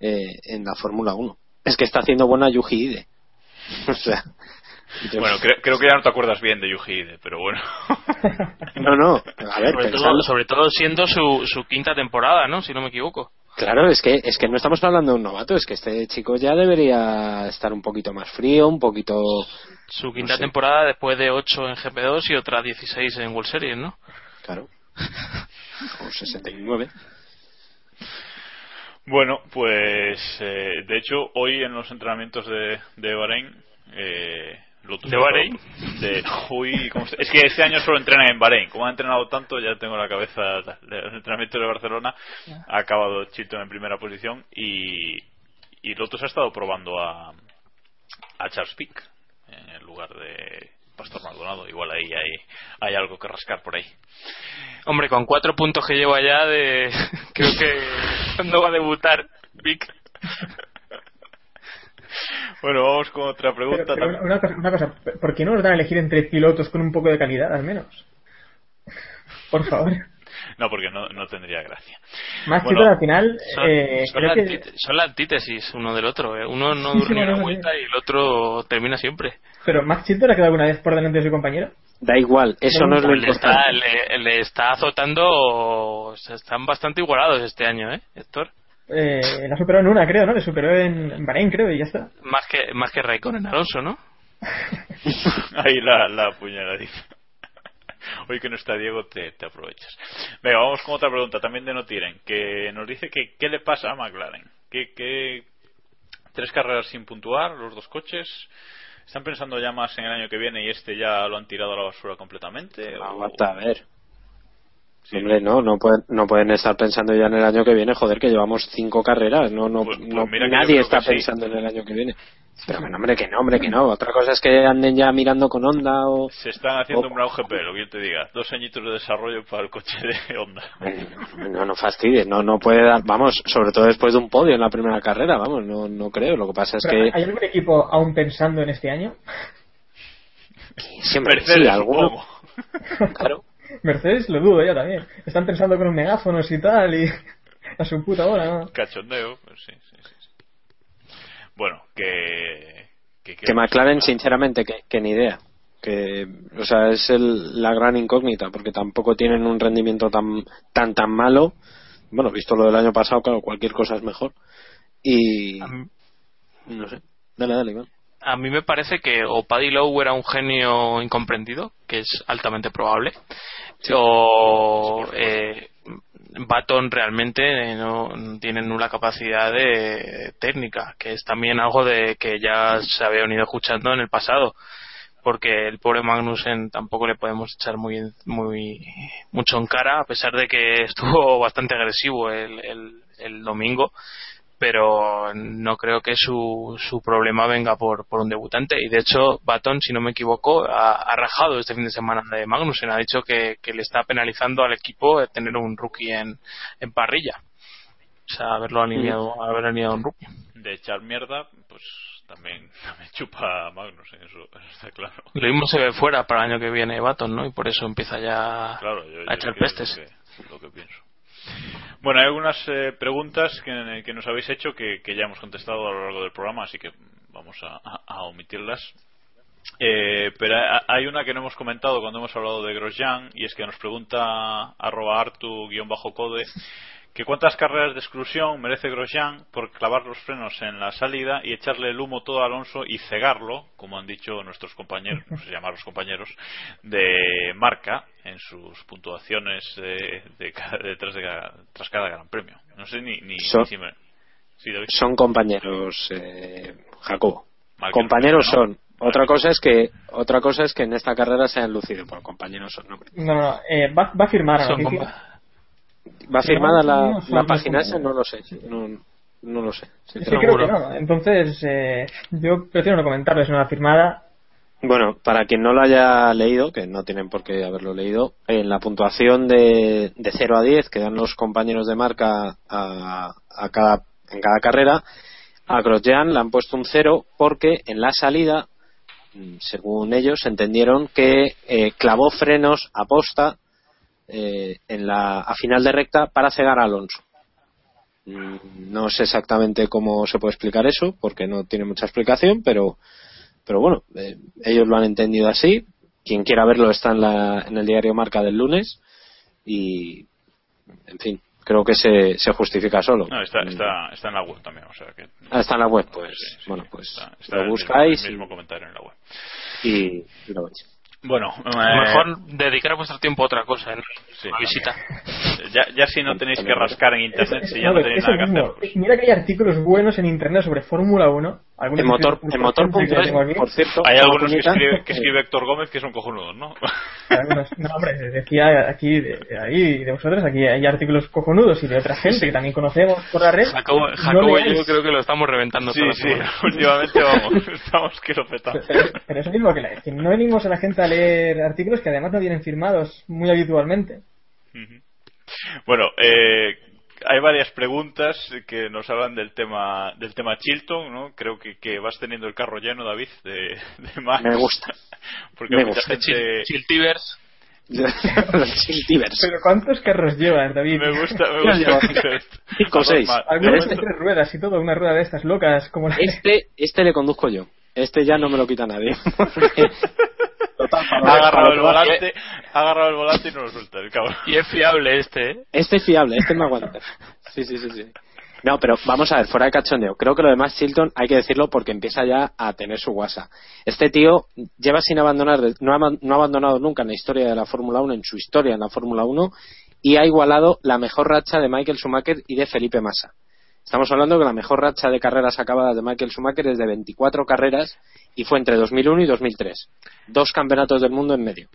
eh, en la Fórmula 1. Es que está haciendo buena Yuji Ide. O sea, yo- Bueno, creo, creo que ya no te acuerdas bien de Yuji Ide, pero bueno. no, no. A ver, Sobre pensando- todo, sobre todo siendo su, su quinta temporada, ¿no? Si no me equivoco. Claro, es que, es que no estamos hablando de un novato, es que este chico ya debería estar un poquito más frío, un poquito... Su quinta sé. temporada después de 8 en GP2 y otra 16 en World Series, ¿no? Claro. O 69. Bueno, pues eh, de hecho hoy en los entrenamientos de, de Bahrein, eh, Lotus ¿De Bahrein? De, uy, ¿cómo se- es que este año solo entrena en Bahrein. Como ha entrenado tanto, ya tengo la cabeza. El entrenamiento de Barcelona ha acabado Chilton en primera posición y, y Lotus ha estado probando a, a Charles Pick lugar de Pastor Maldonado. Igual ahí hay, hay algo que rascar por ahí. Hombre, con cuatro puntos que llevo allá de... Creo que... ¿Cuándo va a debutar Vic? Bueno, vamos con otra pregunta. Pero, una, cosa, una cosa, ¿por qué no nos dan a elegir entre pilotos con un poco de calidad, al menos? Por favor. No, porque no, no tendría gracia. Más Bueno, al final, Son, eh, son creo la que... antite- son la antítesis uno del otro. ¿eh? Uno no Sí, dura ni una sí. vuelta y el otro termina siempre. Pero Max Chilton ha quedado alguna vez por delante de su compañero. Da igual, eso no es lo le, está, le, le está azotando... o sea, están bastante igualados este año, ¿eh, Héctor? Eh, la superó en una, creo, ¿no? Le superó en, en Bahrein, creo, y ya está. Más que, más que Raikkonen Alonso, ¿no? Ahí la, la puñaladiza. hoy que no está Diego te, te aprovechas. Venga, vamos con otra pregunta también de No Tiren, que nos dice que qué le pasa a McLaren. ¿Qué, qué, tres carreras sin puntuar, los dos coches. ¿Están pensando ya más en el año que viene y este ya lo han tirado a la basura completamente? o- Aguanta, a ver. Hombre, no, no pueden, no pueden estar pensando ya en el año que viene, joder, que llevamos cinco carreras, no, no, Pues- pues no- nadie está sí. pensando en el año que viene. Pero que no, hombre, que no, hombre, que no. Otra cosa es que anden ya mirando con Honda o... Se están haciendo o- un Brown GP, lo que yo te diga. Dos añitos de desarrollo para el coche de Honda. No, no, no fastidies, no, no puede dar, vamos, sobre todo después de un podio en la primera carrera, vamos, no, no creo. Lo que pasa es Pero, que ¿Hay algún equipo aún pensando en este año? siempre Mercedes, sí, alguno, supongo. claro. Mercedes lo dudo yo también. Están pensando con un megáfonos y tal y a su puta hora, ¿no? Cachondeo, pues sí, sí, sí. Bueno, que... Que, Que McLaren, sinceramente, que, que ni idea. Que, o sea, es el- la gran incógnita, porque tampoco tienen un rendimiento tan, tan, tan malo. Bueno, visto lo del año pasado, claro, cualquier cosa es mejor. Y. No sé. Dale, dale, Iván. A mí me parece que o Paddy Lowe era un genio incomprendido, que es altamente probable, o eh, Baton realmente no tiene nula capacidad de técnica, que es también algo de que ya se había venido escuchando en el pasado, porque el pobre Magnussen tampoco le podemos echar muy muy mucho en cara, a pesar de que estuvo bastante agresivo el, el, el domingo pero no creo que su, su problema venga por, por un debutante. Y de hecho, Baton, si no me equivoco, ha, ha rajado este fin de semana de Magnussen. Ha dicho que, que le está penalizando al equipo de tener un rookie en, en parrilla. O sea, haberlo alineado, haber alineado un rookie. De echar mierda, pues también, también chupa a Magnus, eso, eso está claro. Lo mismo se ve fuera para el año que viene Baton, ¿no? Y por eso empieza ya Claro, yo, a yo echar pestes. que- lo que pienso. Bueno, hay algunas eh, preguntas que, nos habéis hecho que, ya hemos contestado a lo largo del programa, así que vamos a, omitirlas. Eh, pero ha- hay una que no hemos comentado cuando hemos hablado de Grosjean y es que nos pregunta arroba artu-code que cuántas carreras de exclusión merece Grosjean por clavar los frenos en la salida y echarle el humo todo a Alonso y cegarlo, como han dicho nuestros compañeros, no sé llamar los compañeros, de marca en sus puntuaciones de, de cada- tras cada gran premio. No sé ni, ni, Son- ni si me... Sí. Son compañeros, eh, Jacobo. Mal Compañeros son. Otra cosa es que otra cosa es que en esta carrera se han lucido, por compañeros son. ¿no? No, no, eh, va, va a firmar Son ¿Va firmada la, la página esa? No lo sé. No, no lo sé. Sí, creo que no. Entonces, eh, yo prefiero no comentarlo. Es una firmada. Bueno, para quien no lo haya leído, que no tienen por qué haberlo leído, en la puntuación de, de 0 a 10 que dan los compañeros de marca a, a cada, en cada carrera, a Grosjean le han puesto un 0 porque en la salida, mm, según ellos, entendieron que eh, clavó frenos a posta eh, en la, a final de recta para cegar a Alonso. Mm, No sé exactamente cómo se puede explicar eso, porque no tiene mucha explicación, pero, pero bueno, eh, ellos lo han entendido así. Quien quiera verlo está en, la, en el diario Marca del lunes y, en fin, creo que se, se justifica solo. No, está, está, está en la web también, o sea que... Ah, está en la web, pues, Sí, sí, bueno, pues está, está lo el buscáis mismo, el mismo comentario en la web. y, y lo veis. Bueno, eh, Mejor dedicar vuestro tiempo a otra cosa, ¿no? Sí, Una visita. ya, ya si no tenéis que rascar en internet, si ya no no, tenéis nada que hacer, Mira que hay artículos buenos en internet sobre Fórmula 1. algunos En motor, en aquí. por cierto, Hay algunos que escribe, que escribe Héctor Gómez que son cojonudos, ¿no? No, hombre, decía aquí, de, ahí, de vosotros, aquí hay artículos cojonudos y de otra gente que también conocemos por la red. Jacobo, No Jacobo y yo creo que lo estamos reventando Sí, toda la sí, últimamente vamos, estamos que lo petamos. Pero, pero es mismo que, la- que no venimos a la gente a leer artículos que además no vienen firmados muy habitualmente. Bueno, eh, hay varias preguntas que nos hablan del tema del tema Chilton, ¿no? Creo que, que vas teniendo el carro lleno, David, de, de Max. Me gusta. Porque Me mucha gusta. gente... Chiltivers. Pero ¿cuántos carros llevas, David? Me gusta, me gusta cinco o seis. Algunos De momento- tres ruedas y todo, una rueda de estas locas como la Este, este le conduzco yo. Este ya no me lo quita nadie. Total, para- ha agarrado el volante, ha agarrado el volante y no lo suelta, el cabrón. Y es fiable este, ¿eh? Este es fiable, este me aguanta. Sí, sí, sí, sí. No, pero vamos a ver, fuera de cachondeo. Creo que lo demás Chilton hay que decirlo porque empieza ya a tener su guasa. Este tío lleva sin abandonar, no ha, no ha abandonado nunca en la historia de la Fórmula 1, en su historia en la Fórmula 1, y ha igualado la mejor racha de Michael Schumacher y de Felipe Massa. Estamos hablando que la mejor racha de carreras acabadas de Michael Schumacher es de 24 carreras y fue entre 2001 y 2003. Dos campeonatos del mundo en medio.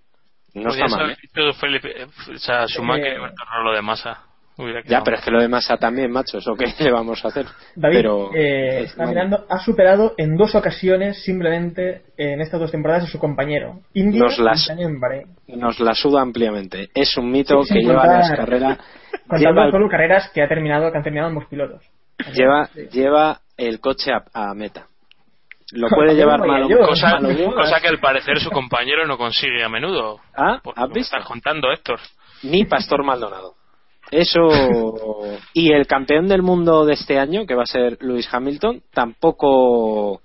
No está mal. ¿eh? Felipe, o sea, Schumacher Eh, lo de masa. Hubiera Ya, pero es que lo de Massa también, macho. ¿Eso qué le vamos a hacer? David, pero, eh, está mirando, ha superado en dos ocasiones simplemente en estas dos temporadas a su compañero. India Nos Bahrein. Nos la suda ampliamente. Es un mito Sí, que lleva contar- las carreras. Contando Lleva, solo carreras que ha terminado, que han terminado ambos pilotos. Lleva, lleva el coche a, a meta. Lo puede llevar malo. yo. Cosa, malo bien. cosa que al parecer su compañero no consigue a menudo. Ah, Por ¿has visto? estás contando, Héctor. Ni Pastor Maldonado. Eso. Y el campeón del mundo de este año, que va a ser Lewis Hamilton, tampoco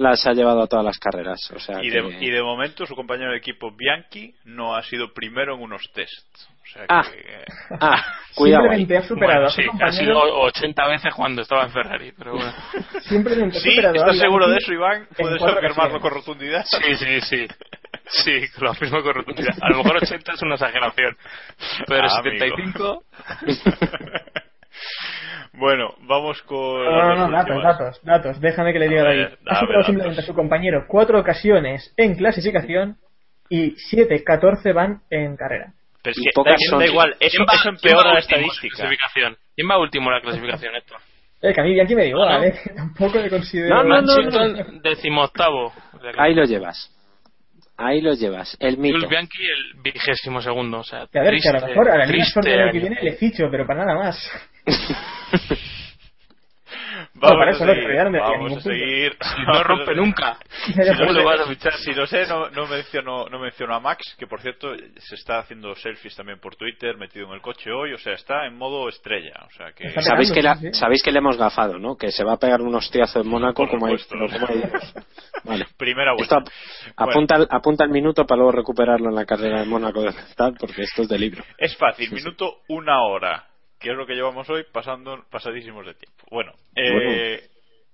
las ha llevado a todas las carreras. O sea Y que- de, y de momento su compañero de equipo Bianchi no ha sido primero en unos tests. O sea Ah. que Ah, cuidado. Simplemente ha superado Bueno, a su sí, ha compañero. sido 80 veces cuando estaba en Ferrari, pero bueno. Simplemente ha Sí, superado ¿estás seguro de eso, Iván? ¿Puedes afirmarlo con rotundidad? Sí, sí, sí. Sí, lo afirmo con rotundidad. A lo mejor 80 es una exageración, pero Ah, amigo. 75... bueno, vamos con. No, no, las no, datos, datos, datos. Déjame que le diga A David. Ha superado simplemente a su compañero cuatro ocasiones en clasificación y 7, 14 van en carrera. Pero es que da, igual, eso, ¿Quién va- eso empeora la estadística. clasificación? ¿Quién va último en la clasificación, Héctor? Eh, que a mí Bianchi me da igual, No, no. eh. Tampoco le considero... No, no, no, decimoctavo. Ahí lo llevas. Ahí lo llevas. El mito. Jules Bianchi el vigésimo segundo, o sea, a ver, que a lo triste, mejor a la Liga triste Sorte del año que viene le ficho, pero para nada más. Vamos para a eso seguir. no me hacía vamos ningún a punto. seguir. Si no rompe nunca. Si no, lo vas a fichar. si no sé, no, no menciono, no menciono a Max, que por cierto se está haciendo selfies también por Twitter, metido en el coche hoy, o sea, está en modo estrella. O sea que. Está Sabéis que, la- sí, sí. sabéis que le hemos gafado, ¿no? Que se va a pegar un hostiazo en Mónaco como hay, supuesto. como hay dos. Vale. Primera Esto vuelta. ap- apunta, el- apunta el minuto para luego recuperarlo en la carrera de Mónaco de porque esto es de libro. Es fácil, minuto una hora, que es lo que llevamos hoy pasando pasadísimos de tiempo. Bueno, eh,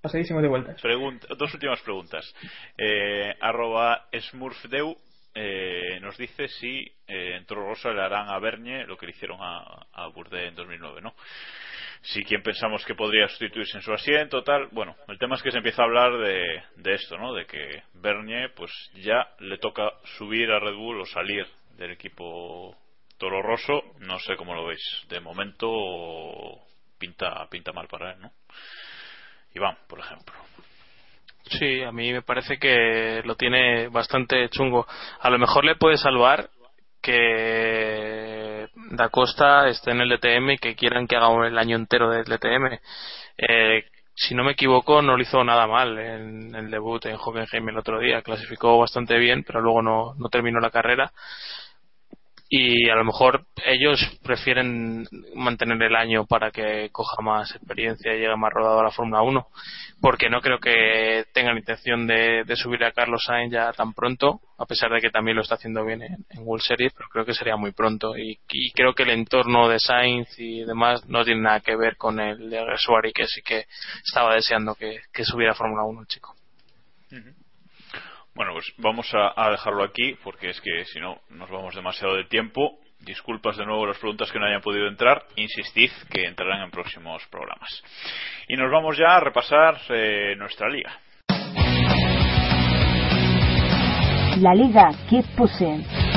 Pasadísimos de vueltas. pregunta- dos últimas preguntas. Eh, arroba Smurfdeu eh, nos dice si eh, en Toro Rosso le harán a Bernie lo que le hicieron a, a en 2009, ¿no? Si quien pensamos que podría sustituirse en su asiento, tal. Bueno, el tema es que se empieza a hablar de, de esto, ¿no? De que Bernie, pues ya le toca subir a Red Bull o salir del equipo Toro Rosso. No sé cómo lo veis. De momento pinta, pinta mal para él, ¿no? Iván, por ejemplo. Sí, a mí me parece que lo tiene bastante chungo. A lo mejor le puede salvar que Da Costa esté en el DTM y que quieran que haga el año entero del DTM. Eh, si no me equivoco, no lo hizo nada mal en el debut en Hockenheim el otro día. Clasificó bastante bien, pero luego no, no terminó la carrera. Y a lo mejor ellos prefieren mantener el año para que coja más experiencia y llegue más rodado a la Fórmula 1 porque no creo que tengan intención de, de subir a Carlos Sainz ya tan pronto, a pesar de que también lo está haciendo bien en, en World Series, pero creo que sería muy pronto. Y, creo que el entorno de Sainz y demás no tiene nada que ver con el de Resuari, que sí que estaba deseando que, que subiera a Fórmula 1 el chico. Bueno, pues vamos a, dejarlo aquí porque es que si no nos vamos demasiado de tiempo. Disculpas de nuevo las preguntas que no hayan podido entrar. Insistid que entrarán en próximos programas. Y nos vamos ya a repasar eh, nuestra liga. La Liga Keep Pushing.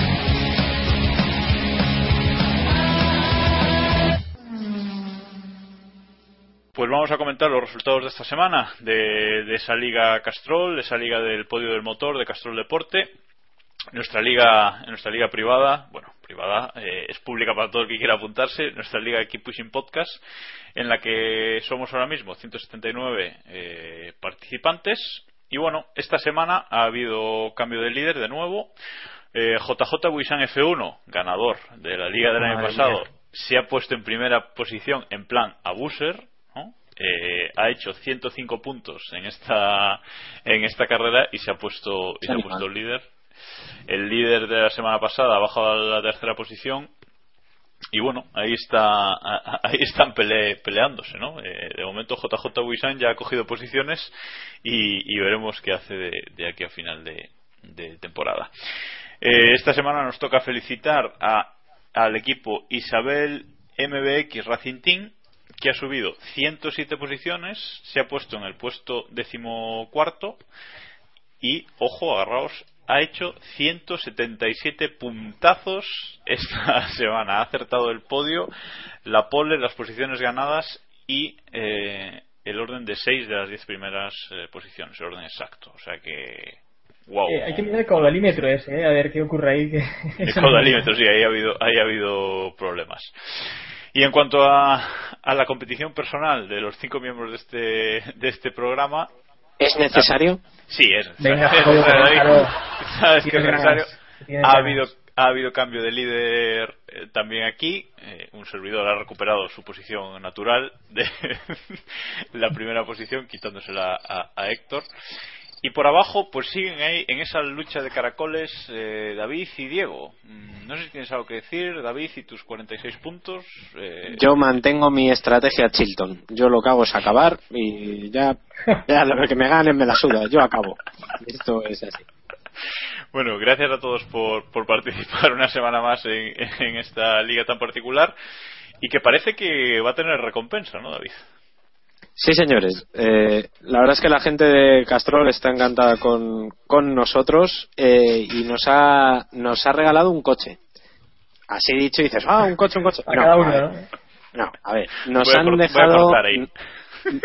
Pues vamos a comentar los resultados de esta semana de, de esa liga Castrol, de esa liga del podio del motor de Castrol Deporte. Nuestra liga, nuestra liga privada, bueno, privada, eh, es pública para todo el que quiera apuntarse, nuestra liga Keep Pushing Podcast, en la que somos ahora mismo 179 eh, participantes. Y bueno, esta semana ha habido cambio de líder de nuevo. Eh, JJ Wisan F1, ganador de la liga del año pasado, mía. se ha puesto en primera posición en plan abuser, ¿no? Eh, ha hecho 105 puntos en esta en esta carrera y se ha puesto y se ha puesto líder. El líder de la semana pasada ha bajado a la tercera posición y bueno, ahí está ahí están peleándose, ¿no? Eh, de momento JJ Wisan ya ha cogido posiciones y, veremos qué hace de, aquí a final de, temporada. Eh, esta semana nos toca felicitar a, al equipo Isabel MBX Racing Team que ha subido 107 posiciones, se ha puesto en el puesto decimocuarto y, ojo, agarraos, ha hecho 177 puntazos esta semana. Ha acertado el podio, la pole, las posiciones ganadas y eh, el orden de 6 de las 10 primeras eh, posiciones, el orden exacto. O sea que. Wow. Eh, hay que mirar el caudalímetro ese, a ver qué ocurre ahí. el caudalímetro, sí, ahí ha habido, ahí ha habido problemas. Y en cuanto a, a la competición personal de los cinco miembros de este, de este programa, ¿Es necesario? Sí, es necesario. ¿Sabes que es necesario? Ha habido, ha habido cambio de líder eh, también aquí. Eh, un servidor ha recuperado su posición natural de la primera posición, quitándosela a, a Héctor. Y por abajo, pues siguen ahí en esa lucha de caracoles eh, David y Diego. Mm, no sé si tienes algo que decir, David, y tus 46 puntos. Eh... Yo mantengo mi estrategia Chilton. Yo lo que hago es acabar y ya, ya lo que me ganen me la suda. Yo acabo. Esto es así. Bueno, gracias a todos por, por participar una semana más en, en esta liga tan particular y que parece que va a tener recompensa, ¿no, David? Sí, señores. Eh, la verdad es que la gente de Castrol está encantada con, con nosotros eh, y nos ha, nos ha regalado un coche. Así dicho, dices, ah, un coche, un coche. A cada uno, ¿no? a ver, nos han dejado,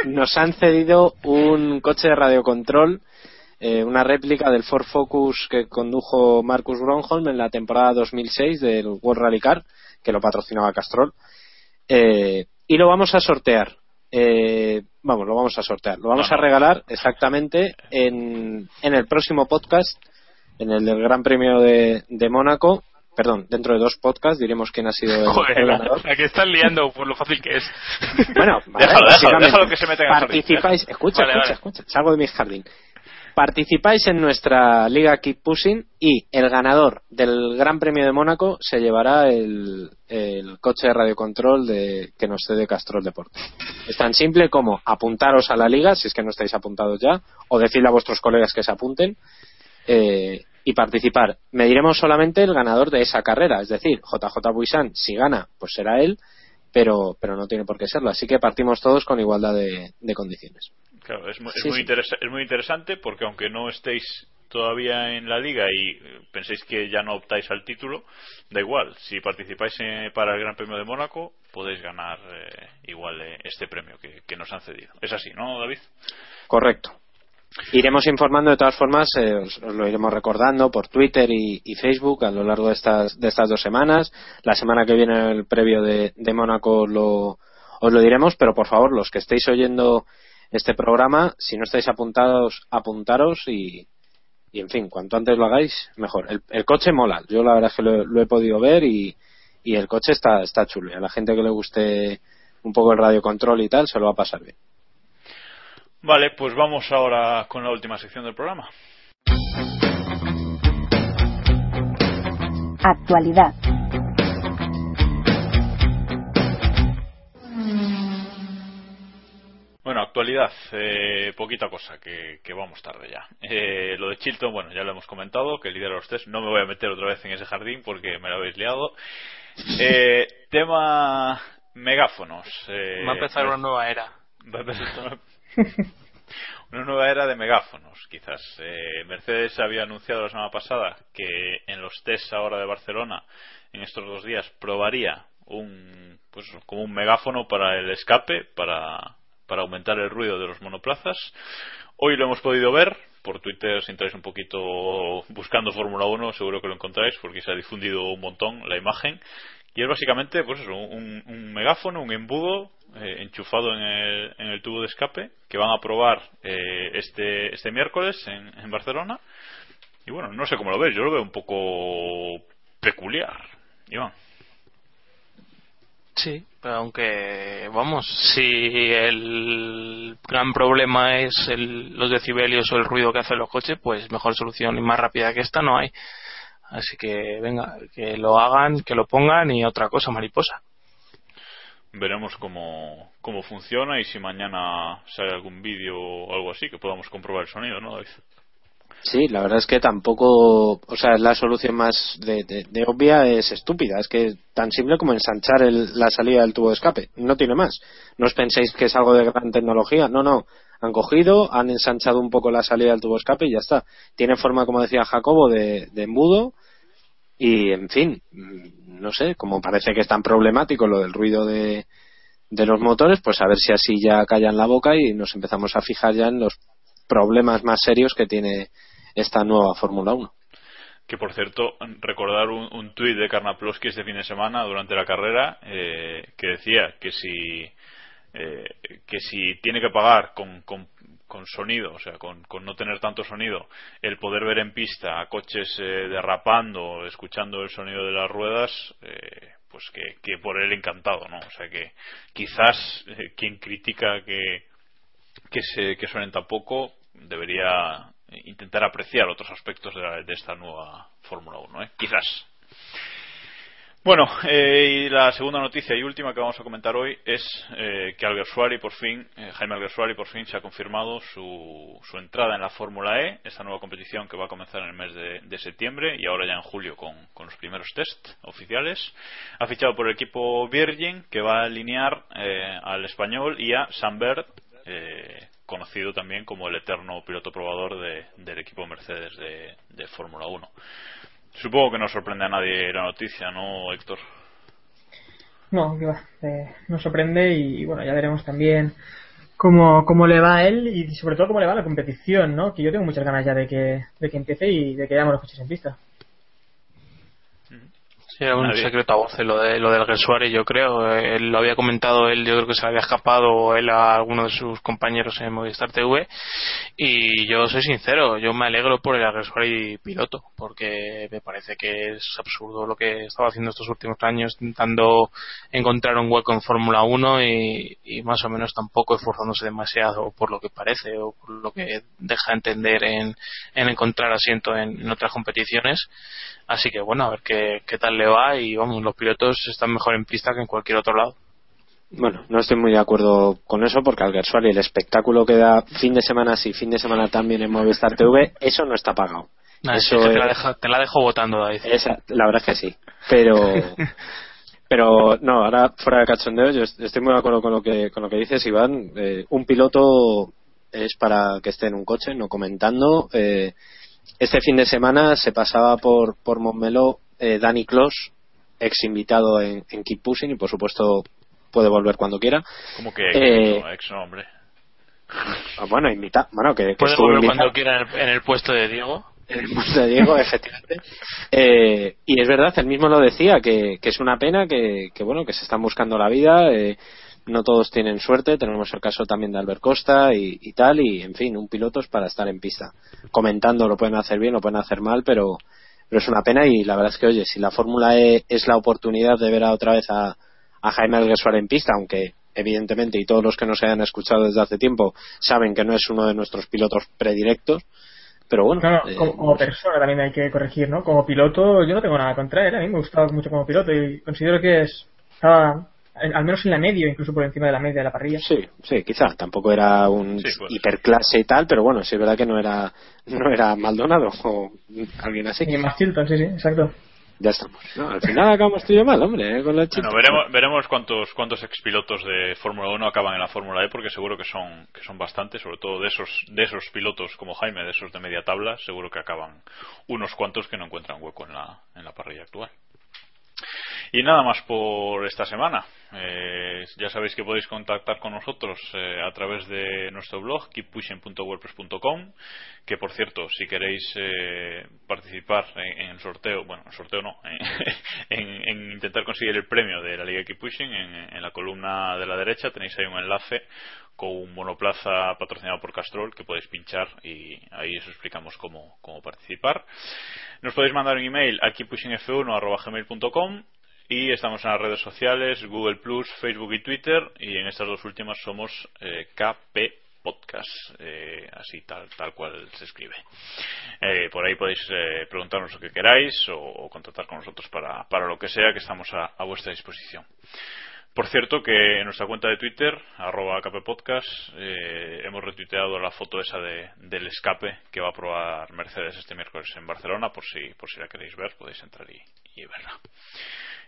nos han cedido un coche de radiocontrol, eh, una réplica del Ford Focus que condujo Marcus Gronholm en la temporada 2006 del World Rally Car, que lo patrocinaba Castrol. Eh, y lo vamos a sortear eh, vamos, lo vamos a sortear. Lo vamos a regalar exactamente en, en el próximo podcast, en el del Gran Premio de, de Mónaco. Perdón, dentro de dos podcasts diremos quién ha sido el, ganador. La que están liando por lo fácil que es. Bueno, déjalo, que se meta en Participáis, escucha, escucha, escucha, salgo de mi jardín participáis en nuestra liga Keep Pushing y el ganador del Gran Premio de Mónaco se llevará el, coche de radiocontrol de, que nos cede Castrol Deportes. Es tan simple como apuntaros a la liga, si es que no estáis apuntados ya, o decirle a vuestros colegas que se apunten eh, y participar. Mediremos solamente el ganador de esa carrera, es decir, JJ Buisan, si gana, pues será él, pero, pero no tiene por qué serlo. Así que partimos todos con igualdad de condiciones. Claro, es, muy, es, muy interesante porque aunque no estéis todavía en la liga y eh, penséis que ya no optáis al título, da igual. Si participáis para el Gran Premio de Mónaco, podéis ganar eh, igual eh, este premio que, nos han cedido. Es así, ¿no, David? Correcto. Iremos informando de todas formas, os, lo iremos recordando por Twitter y, Facebook a lo largo de estas, de estas dos semanas. La semana que viene el previo de, de Mónaco lo, os lo diremos, pero por favor, los que estéis oyendo este programa. Si no estáis apuntados, apuntaros y, y en fin, cuanto antes lo hagáis, mejor. El, coche mola. Yo la verdad es que lo, he podido ver y, y, el coche está, está chulo. Y a la gente que le guste un poco el radiocontrol y tal, se lo va a pasar bien. Vale, pues vamos ahora con la última sección del programa. Actualidad. Bueno, actualidad, eh, poquita cosa, que, vamos tarde ya. Eh, lo de Chilton, bueno, ya lo hemos comentado, que lidera los test. No me voy a meter otra vez en ese jardín porque me lo habéis liado. Eh, tema megáfonos. va a empezar una nueva era. Va a empezar una nueva era de megáfonos, quizás. Mercedes había anunciado la semana pasada que en los tests ahora de Barcelona, en estos dos días, probaría un, pues, como un megáfono para el escape, para para aumentar el ruido de los monoplazas. Hoy lo hemos podido ver por Twitter, si entráis un poquito buscando Fórmula 1, seguro que lo encontráis porque se ha difundido un montón la imagen. Y es básicamente pues eso, un, megáfono, un embudo eh, enchufado en el, en el, tubo de escape que van a probar eh, este, este miércoles en, en Barcelona. Y bueno, no sé cómo lo ves, yo lo veo un poco peculiar. Iván. Sí, pero aunque, vamos, si el gran problema es el, los decibelios o el ruido que hacen los coches, pues mejor solución y más rápida que esta no hay. Así que venga, que lo hagan, que lo pongan y otra cosa, mariposa. Veremos cómo, cómo funciona y si mañana sale algún vídeo o algo así que podamos comprobar el sonido, ¿no, David? Sí, la verdad es que tampoco, o sea, la solución más de, de- obvia es estúpida. Es que tan simple como ensanchar el- la salida del tubo de escape. No tiene más. No os penséis que es algo de gran tecnología. No, no. Han cogido, han ensanchado un poco la salida del tubo de escape y ya está. Tiene forma, como decía Jacobo, de, embudo. Y, en fin, no sé, como parece que es tan problemático lo del ruido de, de los motores, pues a ver si así ya callan la boca y nos empezamos a fijar ya en los problemas más serios que tiene esta nueva Fórmula 1. Que por cierto, recordar un, un tuit de Karnaploski este fin de semana durante la carrera eh, que decía que si eh, que si tiene que pagar con, con, con sonido, o sea, con, con no tener tanto sonido, el poder ver en pista a coches eh, derrapando, escuchando el sonido de las ruedas, eh, pues que, que por él encantado, ¿no? O sea que quizás eh, quien critica que que se que suenen tan poco debería intentar apreciar otros aspectos de, la- de esta nueva Fórmula 1, ¿eh? quizás. Bueno, eh, y la segunda noticia y última que vamos a comentar hoy es eh, que Alguersuari por fin, eh, Jaime Alguersuari por fin se ha confirmado su, su entrada en la Fórmula E, esta nueva competición que va a comenzar en el mes de, septiembre y ahora ya en julio con, con los primeros test oficiales. Ha fichado por el equipo Virgin que va a alinear eh, al español y a Sam Bird, eh, conocido también como el eterno piloto probador de- del equipo Mercedes de, Fórmula 1. Supongo que no sorprende a nadie la noticia, ¿no, Héctor? No, que va, eh, nos sorprende y, bueno, ya veremos también cómo, cómo le va a él y sobre todo cómo le va la competición, ¿no? Que yo tengo muchas ganas ya de que, de que empiece y de que veamos los coches en pista. Sí, era un Nadie. secreto a voces lo, de, lo del Gersuari, yo creo. Él lo había comentado, él yo creo que se le había escapado él a alguno de sus compañeros en Movistar TV. Y yo soy sincero, yo me alegro por el Gersuari piloto, porque me parece que es absurdo lo que estaba haciendo estos últimos años, intentando encontrar un hueco en Fórmula 1 y, y más o menos tampoco esforzándose demasiado por lo que parece o por lo que deja entender en, en encontrar asiento en, en otras competiciones. Así que bueno, a ver qué, qué tal le va y vamos, los pilotos están mejor en pista que en cualquier otro lado. Bueno, no estoy muy de acuerdo con eso porque Alguersuari, el espectáculo que da fin de semana sí, fin de semana también en Movistar TV, eso no está pagado. Nah, Eso es que te, la deja- te la dejo votando, David. Esa- la verdad es que sí. Pero, pero no, ahora fuera de cachondeo, yo est- estoy muy de acuerdo con lo que, con lo que dices, Iván. Eh, un piloto es para que esté en un coche, no comentando. Eh, este fin de semana se pasaba por, por Montmeló eh, Dani Clos, ex invitado en, en Keep Pushing y por supuesto puede volver cuando quiera. Como que Eh, no, ex no, hombre. Ah, Bueno, invita, bueno, que, que Puede volver invitado. cuando quiera en el, en el puesto de Diego. el puesto de Diego, efectivamente. Eh, y es verdad, él mismo lo decía, que, que es una pena que, que, bueno, que se están buscando la vida. eh, no todos tienen suerte. Tenemos el caso también de Albert Costa y, y tal. Y, en fin, un piloto es para estar en pista. Comentando, lo pueden hacer bien, lo pueden hacer mal, pero, pero es una pena. Y la verdad es que, oye, si la Fórmula E es la oportunidad de ver a otra vez a, a Jaime Alguersuari en pista, aunque evidentemente, y todos los que nos hayan escuchado desde hace tiempo saben que no es uno de nuestros pilotos predilectos, pero bueno, No, no, eh, como, como persona también hay que corregir, ¿no? Como piloto, yo no tengo nada contra él, a mí me gustaba mucho como piloto y considero que es, estaba al menos en la media, incluso por encima de la media de la parrilla. Sí, sí, quizá. Tampoco era un Sí, pues. hiperclase y tal, pero bueno, sí es verdad que no era, no era Maldonado o alguien así. Y más Chilton, sí, sí, exacto. Ya estamos. No, al final acabamos tú y yo mal, hombre, eh, con la chica. Bueno, veremos, veremos cuántos cuántos expilotos de Fórmula 1 acaban en la Fórmula E porque seguro que son que son bastantes, sobre todo de esos de esos pilotos como Jaime, de esos de media tabla, seguro que acaban unos cuantos que no encuentran hueco en la en la parrilla actual. Y nada más por esta semana. Eh, ya sabéis que podéis contactar con nosotros eh, a través de nuestro blog keeppushing.wordpress.com que por cierto, si queréis eh, participar en, el sorteo, bueno, en sorteo no, en, en intentar conseguir el premio de la Liga Keep Pushing, en, en la columna de la derecha tenéis ahí un enlace con un monoplaza patrocinado por Castrol que podéis pinchar y ahí os explicamos cómo, cómo participar. Nos podéis mandar un email a keeppushingf1.gmail.com y estamos en las redes sociales, Google Plus, Facebook y Twitter y en estas dos últimas somos eh, KP Podcast, eh, así tal, tal cual se escribe. Eh, por ahí podéis eh, preguntarnos lo que queráis o, contactar con nosotros para, para lo que sea, que estamos a vuestra disposición. Por cierto, que en nuestra cuenta de Twitter, arroba kppodcast, eh, hemos retuiteado la foto esa de, del escape que va a probar Mercedes este miércoles en Barcelona, por si, por si la queréis ver, podéis entrar y, y verla.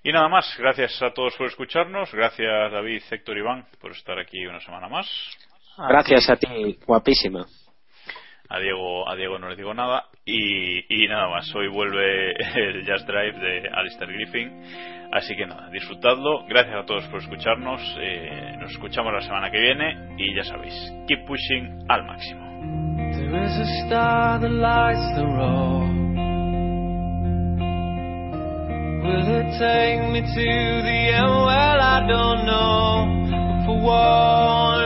Y nada más, gracias a todos por escucharnos, gracias David, Héctor Iván por estar aquí una semana más. Gracias a ti, guapísima. A Diego, a Diego no le digo nada. Y, y nada más, hoy vuelve el Just Drive de Alistair Griffin. Así que nada, disfrutadlo. Gracias a todos por escucharnos. Eh, nos escuchamos la semana que viene. Y ya sabéis, keep pushing al máximo. There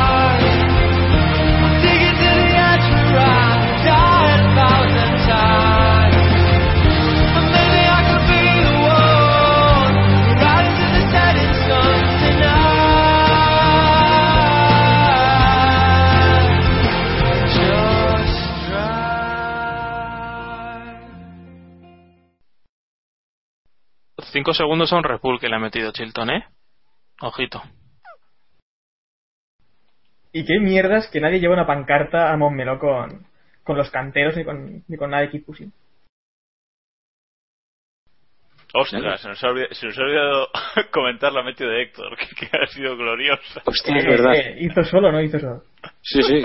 Cinco segundos a un Repul que le ha metido Chilton, ¿eh? Ojito. Y qué mierdas que nadie lleva una pancarta a Montmeló con, con los canteros ni con, ni con nada de Pushing. Ostras, se nos ha olvidado, se nos ha olvidado comentar la meteo de Héctor, que, que ha sido gloriosa. Hostia, es verdad. Eh, hizo solo, no hizo solo. Sí, sí.